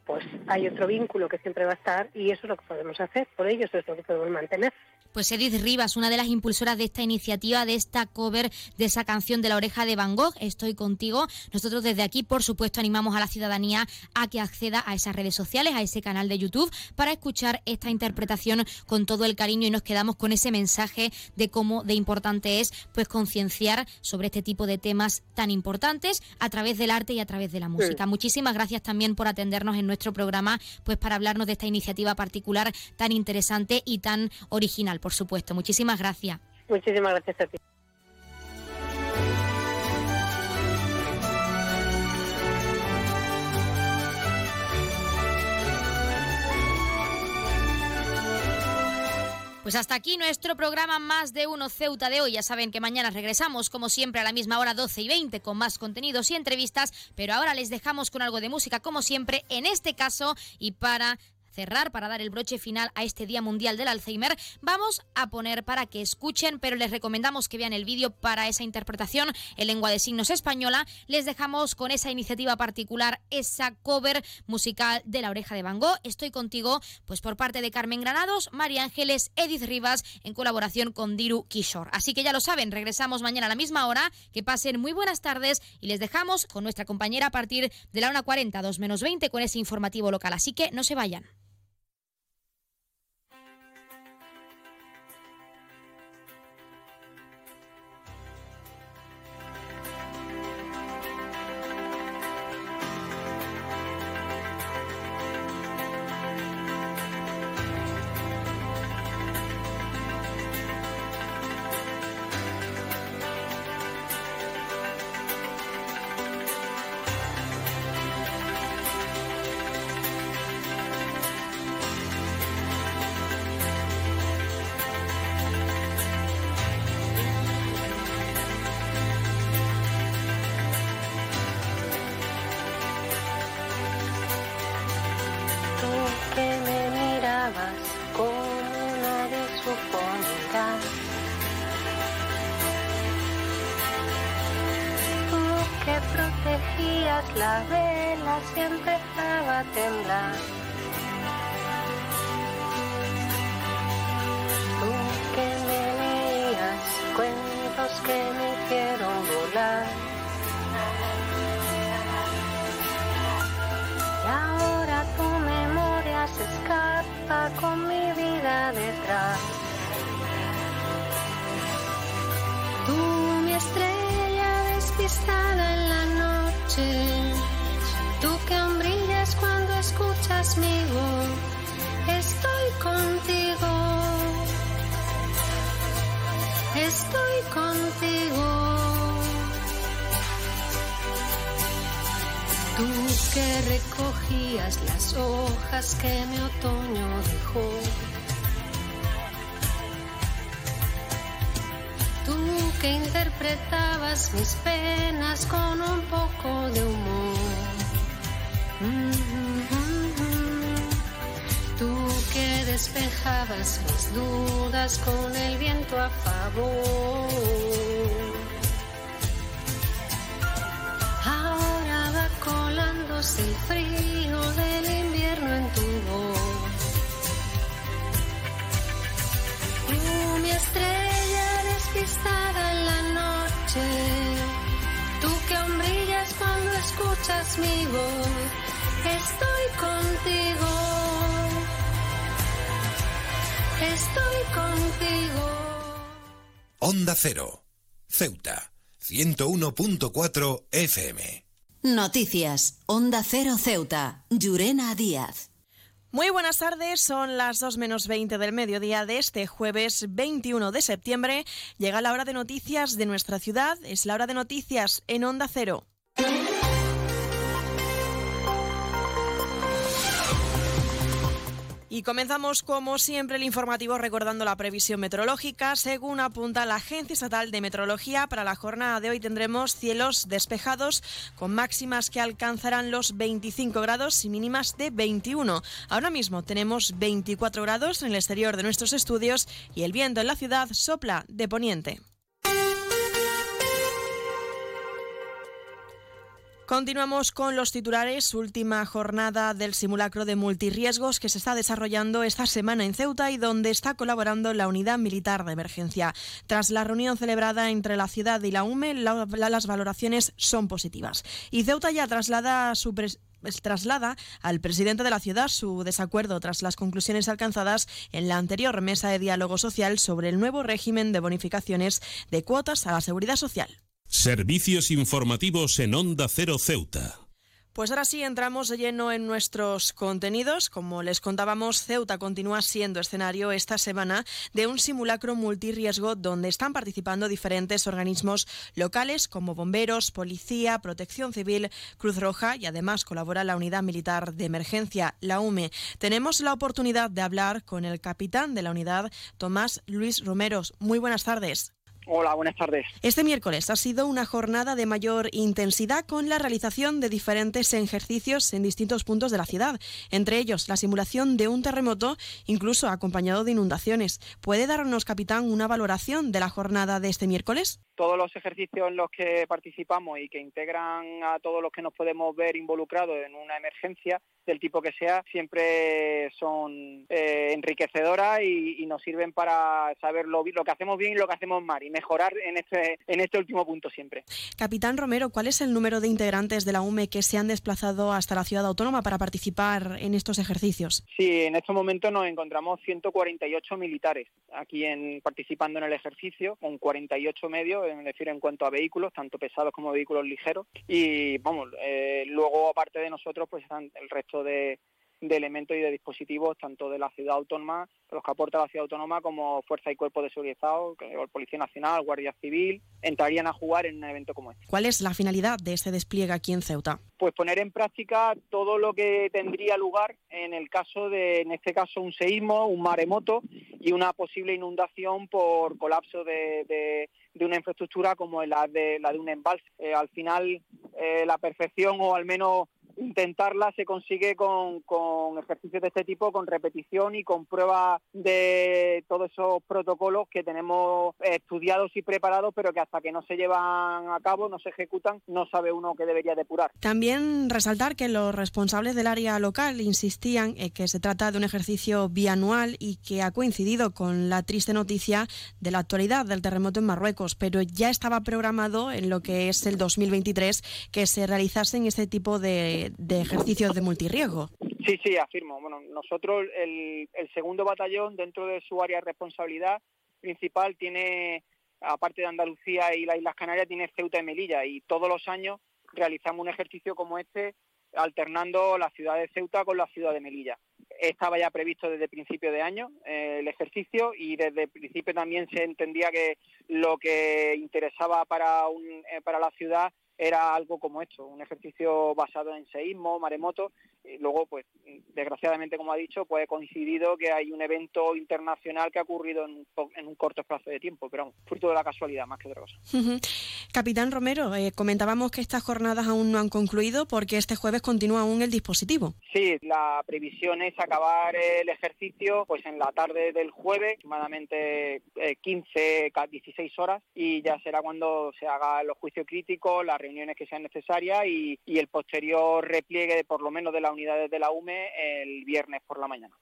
pues hay otro vínculo que siempre va a estar y eso es lo que podemos hacer, por ello eso es lo que podemos mantener. Pues Edith Rivas, una de las impulsoras de esta iniciativa, de esta cover de esa canción de la oreja de Van Gogh, Estoy contigo. Nosotros desde aquí, por supuesto, animamos a la ciudadanía a que acceda a esas redes sociales, a ese canal de YouTube, para escuchar esta interpretación con todo el cariño y nos quedamos con ese mensaje de cómo de importante es pues concienciar sobre este tipo de temas tan importantes a través del arte y a través de la música. Muchísimas gracias también por atendernos en nuestro programa, pues para hablarnos de esta iniciativa particular tan interesante y tan original, por supuesto. Muchísimas gracias. Muchísimas gracias a. Pues hasta aquí nuestro programa Más de Uno Ceuta de hoy. Ya saben que mañana regresamos, como siempre, a la misma hora 12 y 20 con más contenidos y entrevistas, pero ahora les dejamos con algo de música, como siempre, en este caso, y para cerrar, para dar el broche final a este Día Mundial del Alzheimer, vamos a poner para que escuchen, pero les recomendamos que vean el vídeo para esa interpretación en lengua de signos española. Les dejamos con esa iniciativa particular, esa cover musical de La Oreja de Van Gogh. Estoy contigo, pues por parte de Carmen Granados, María Ángeles, Edith Rivas, en colaboración con Diru Kishore. Así que ya lo saben, regresamos mañana a la misma hora. Que pasen muy buenas tardes y les dejamos con nuestra compañera a partir de la 1.40, 2 menos 20, con ese informativo local. Así que no se vayan. Contigo. Tú que recogías las hojas que mi otoño dejó. Tú que interpretabas mis penas con un poco de humor. Tú despejabas mis dudas con el viento a favor. Ahora va colándose el frío del invierno en tu voz. Tú, mi estrella despistada en la noche, tú que aún brillas cuando escuchas mi voz, estoy contigo, estoy contigo. Onda Cero. Ceuta. 101.4 FM. Noticias. Onda Cero Ceuta. Llurena Díaz. Muy buenas tardes, son las 2 menos 20 del mediodía de este jueves 21 de septiembre. Llega la hora de noticias de nuestra ciudad, es la hora de noticias en Onda Cero. Y comenzamos como siempre el informativo recordando la previsión meteorológica. Según apunta la Agencia Estatal de Meteorología, para la jornada de hoy tendremos cielos despejados con máximas que alcanzarán los 25 grados y mínimas de 21. Ahora mismo tenemos 24 grados en el exterior de nuestros estudios y el viento en la ciudad sopla de poniente. Continuamos con los titulares. Última jornada del simulacro de multirriesgos que se está desarrollando esta semana en Ceuta y donde está colaborando la Unidad Militar de Emergencia. Tras la reunión celebrada entre la ciudad y la UME, la- la- las valoraciones son positivas. Y Ceuta ya traslada su pres- traslada al presidente de la ciudad su desacuerdo tras las conclusiones alcanzadas en la anterior mesa de diálogo social sobre el nuevo régimen de bonificaciones de cuotas a la seguridad social. Servicios informativos en Onda Cero Ceuta. Pues ahora sí entramos de lleno en nuestros contenidos. Como les contábamos, Ceuta continúa siendo escenario esta semana de un simulacro multirriesgo donde están participando diferentes organismos locales como bomberos, policía, protección civil, Cruz Roja y además colabora la Unidad Militar de Emergencia, la UME. Tenemos la oportunidad de hablar con el capitán de la unidad, Tomás Luis Romeros. Muy buenas tardes. Hola, buenas tardes. Este miércoles ha sido una jornada de mayor intensidad con la realización de diferentes ejercicios en distintos puntos de la ciudad, entre ellos la simulación de un terremoto, incluso acompañado de inundaciones. ¿Puede darnos, capitán, una valoración de la jornada de este miércoles? Todos los ejercicios en los que participamos y que integran a todos los que nos podemos ver involucrados en una emergencia del tipo que sea, siempre son eh, enriquecedoras y, y nos sirven para saber lo, lo que hacemos bien y lo que hacemos mal y mejorar en este, en este último punto siempre. Capitán Romero, ¿cuál es el número de integrantes de la UME que se han desplazado hasta la ciudad autónoma para participar en estos ejercicios? Sí, en estos momentos nos encontramos 148 militares aquí en, participando en el ejercicio, con 48 medios, es decir, en cuanto a vehículos, tanto pesados como vehículos ligeros. Y vamos, eh, luego aparte de nosotros, pues están el resto de, de elementos y de dispositivos, tanto de la ciudad autónoma, los que aporta la ciudad autónoma, como Fuerza y Cuerpo de Seguridad, o Policía Nacional, Guardia Civil, entrarían a jugar en un evento como este. ¿Cuál es la finalidad de este despliegue aquí en Ceuta? pues poner en práctica todo lo que tendría lugar en el caso de, en este caso, un seísmo, un maremoto y una posible inundación por colapso de, de- de una infraestructura como la de, la de un embalse. Eh, al final, eh, la perfección o al menos intentarla se consigue con, con ejercicios de este tipo, con repetición y con prueba de todos esos protocolos que tenemos estudiados y preparados, pero que hasta que no se llevan a cabo, no se ejecutan, no sabe uno que debería depurar. También resaltar que los responsables del área local insistían en que se trata de un ejercicio bianual y que ha coincidido con la triste noticia de la actualidad del terremoto en Marruecos, pero ya estaba programado en lo que es el 2023 que se realizasen este tipo de, de ejercicios de multirriego. Sí, sí, afirmo. Bueno, nosotros, el, el segundo batallón, dentro de su área de responsabilidad principal, tiene, aparte de Andalucía y las Islas Canarias, tiene Ceuta y Melilla. Y todos los años realizamos un ejercicio como este, alternando la ciudad de Ceuta con la ciudad de Melilla. Estaba ya previsto desde principio de año eh, el ejercicio y desde el principio también se entendía que lo que interesaba para, un, eh, para la ciudad era algo como esto, un ejercicio basado en seísmo, maremoto, luego, pues, desgraciadamente, como ha dicho, pues ha coincidido que hay un evento internacional que ha ocurrido en en un corto espacio de tiempo, pero fruto de la casualidad más que otra cosa. Capitán Romero, eh, comentábamos que estas jornadas aún no han concluido porque este jueves continúa aún el dispositivo. Sí, la previsión es acabar el ejercicio pues en la tarde del jueves, aproximadamente eh, 15, ca- 16 horas, y ya será cuando se hagan los juicios críticos, las reuniones que sean necesarias y, y el posterior repliegue de por lo menos de las unidades de la UME el viernes por la mañana.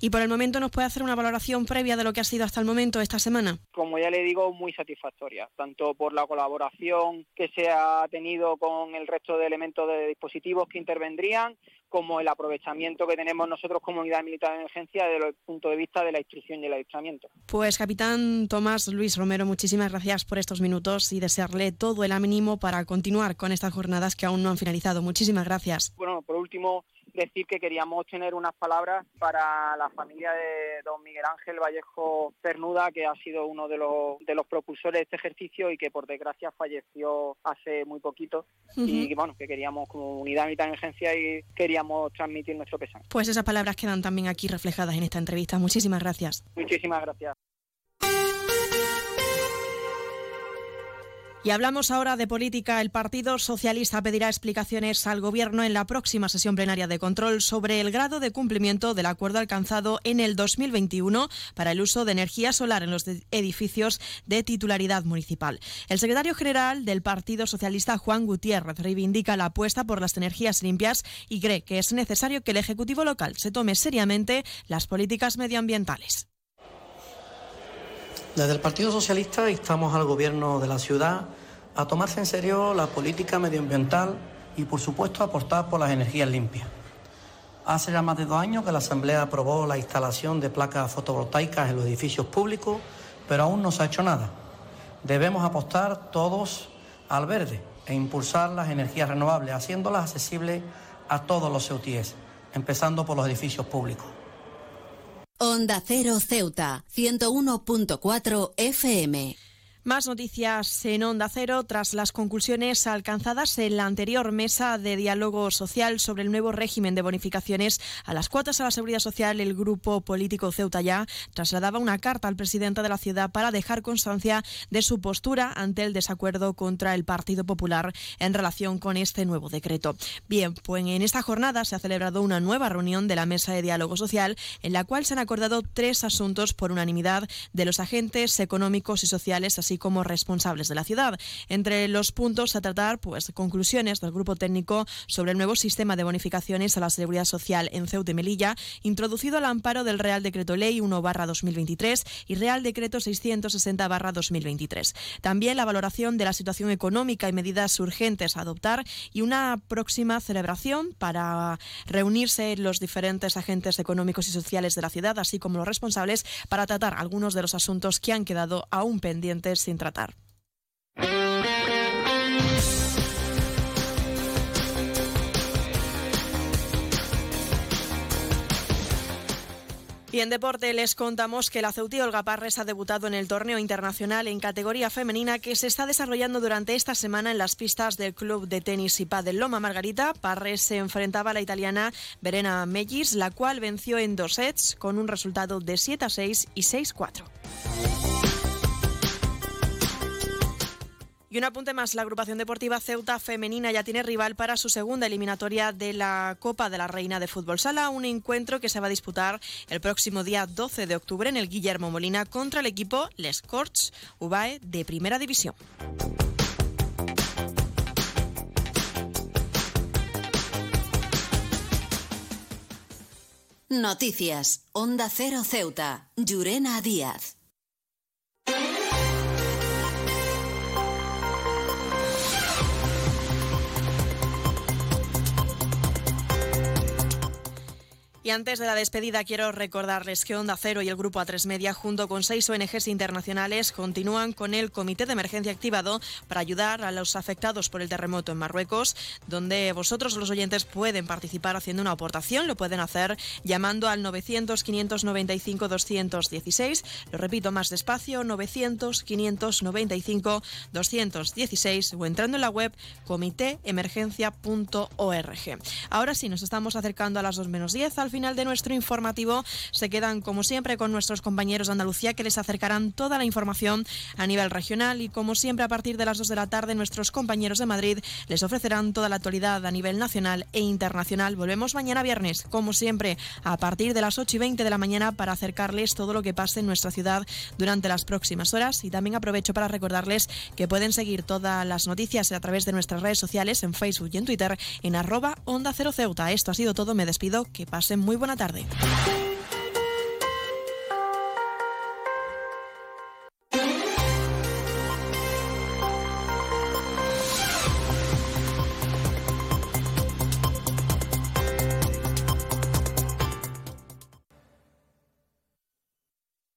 Y por el momento nos puede hacer una valoración previa de lo que ha sido hasta el momento esta semana. como ya le digo, muy satisfactoria, tanto por la colaboración que se ha tenido con el resto de elementos de dispositivos que intervendrían, como el aprovechamiento que tenemos nosotros como unidad militar de emergencia desde el punto de vista de la instrucción y el adiestramiento. Pues capitán Tomás Luis Romero, muchísimas gracias por estos minutos y desearle todo el ánimo para continuar con estas jornadas que aún no han finalizado. Muchísimas gracias. Bueno, por último, decir que queríamos tener unas palabras para la familia de don Miguel Ángel Vallejo Cernuda, que ha sido uno de los, de los propulsores de este ejercicio y que por desgracia falleció hace muy poquito. Y Ujú. bueno, que queríamos como unidad de emergencia y queríamos transmitir nuestro pesar. Pues esas palabras quedan también aquí reflejadas en esta entrevista. Muchísimas gracias. Muchísimas gracias. Y hablamos ahora de política. El Partido Socialista pedirá explicaciones al Gobierno en la próxima sesión plenaria de control sobre el grado de cumplimiento del acuerdo alcanzado en el 2021 para el uso de energía solar en los edificios de titularidad municipal. El secretario general del Partido Socialista, Juan Gutiérrez, reivindica la apuesta por las energías limpias y cree que es necesario que el Ejecutivo local se tome seriamente las políticas medioambientales. Desde el Partido Socialista instamos al Gobierno de la ciudad a tomarse en serio la política medioambiental y, por supuesto, apostar por las energías limpias. Hace ya más de dos años que la Asamblea aprobó la instalación de placas fotovoltaicas en los edificios públicos, pero aún no se ha hecho nada. Debemos apostar todos al verde e impulsar las energías renovables, haciéndolas accesibles a todos los CEUTIES, empezando por los edificios públicos. Onda Cero Ceuta, 101.4 FM. Más noticias en Onda Cero tras las conclusiones alcanzadas en la anterior mesa de diálogo social sobre el nuevo régimen de bonificaciones a las cuotas a la seguridad social. El grupo político Ceuta Ya trasladaba una carta al presidente de la ciudad para dejar constancia de su postura ante el desacuerdo contra el Partido Popular en relación con este nuevo decreto. Bien, pues en esta jornada se ha celebrado una nueva reunión de la mesa de diálogo social en la cual se han acordado tres asuntos por unanimidad de los agentes económicos y sociales, así como responsables de la ciudad. Entre los puntos a tratar, pues conclusiones del grupo técnico sobre el nuevo sistema de bonificaciones a la seguridad social en Ceuta y Melilla, introducido al amparo del Real Decreto Ley 1-2023 y Real Decreto 660-2023. También la valoración de la situación económica y medidas urgentes a adoptar y una próxima celebración para reunirse los diferentes agentes económicos y sociales de la ciudad, así como los responsables, para tratar algunos de los asuntos que han quedado aún pendientes sin tratar. Y en deporte les contamos que la Ceutí Olga Parres ha debutado en el torneo internacional en categoría femenina que se está desarrollando durante esta semana en las pistas del club de tenis y pádel Loma Margarita. Parres se enfrentaba a la italiana Verena Mellis, la cual venció en dos sets con un resultado de 7 a 6 y 6 4. Y un apunte más, la agrupación deportiva Ceuta Femenina ya tiene rival para su segunda eliminatoria de la Copa de la Reina de Fútbol Sala, un encuentro que se va a disputar el próximo día 12 de octubre en el Guillermo Molina contra el equipo Les Corts UBAE de Primera División. Noticias. Onda Cero Ceuta. Llurena Díaz. Y antes de la despedida quiero recordarles que Onda Cero y el Grupo A3 Media junto con seis ONGs internacionales continúan con el Comité de Emergencia activado para ayudar a los afectados por el terremoto en Marruecos, donde vosotros los oyentes pueden participar haciendo una aportación, lo pueden hacer llamando al 900 595 216, lo repito más despacio, 900 595 216 o entrando en la web comitéemergencia.org. Ahora sí, nos estamos acercando a las 2 menos 10 al final de nuestro informativo. Se quedan como siempre con nuestros compañeros de Andalucía que les acercarán toda la información a nivel regional. Y como siempre a partir de las 2 de la tarde nuestros compañeros de Madrid les ofrecerán toda la actualidad a nivel nacional e internacional. Volvemos mañana viernes, como siempre, a partir de las 8 y 20 de la mañana para acercarles todo lo que pase en nuestra ciudad durante las próximas horas. Y también aprovecho para recordarles que pueden seguir todas las noticias a través de nuestras redes sociales en Facebook y en Twitter en arroba Onda Cero Ceuta. Esto ha sido todo, me despido, que pasen muy buena tarde.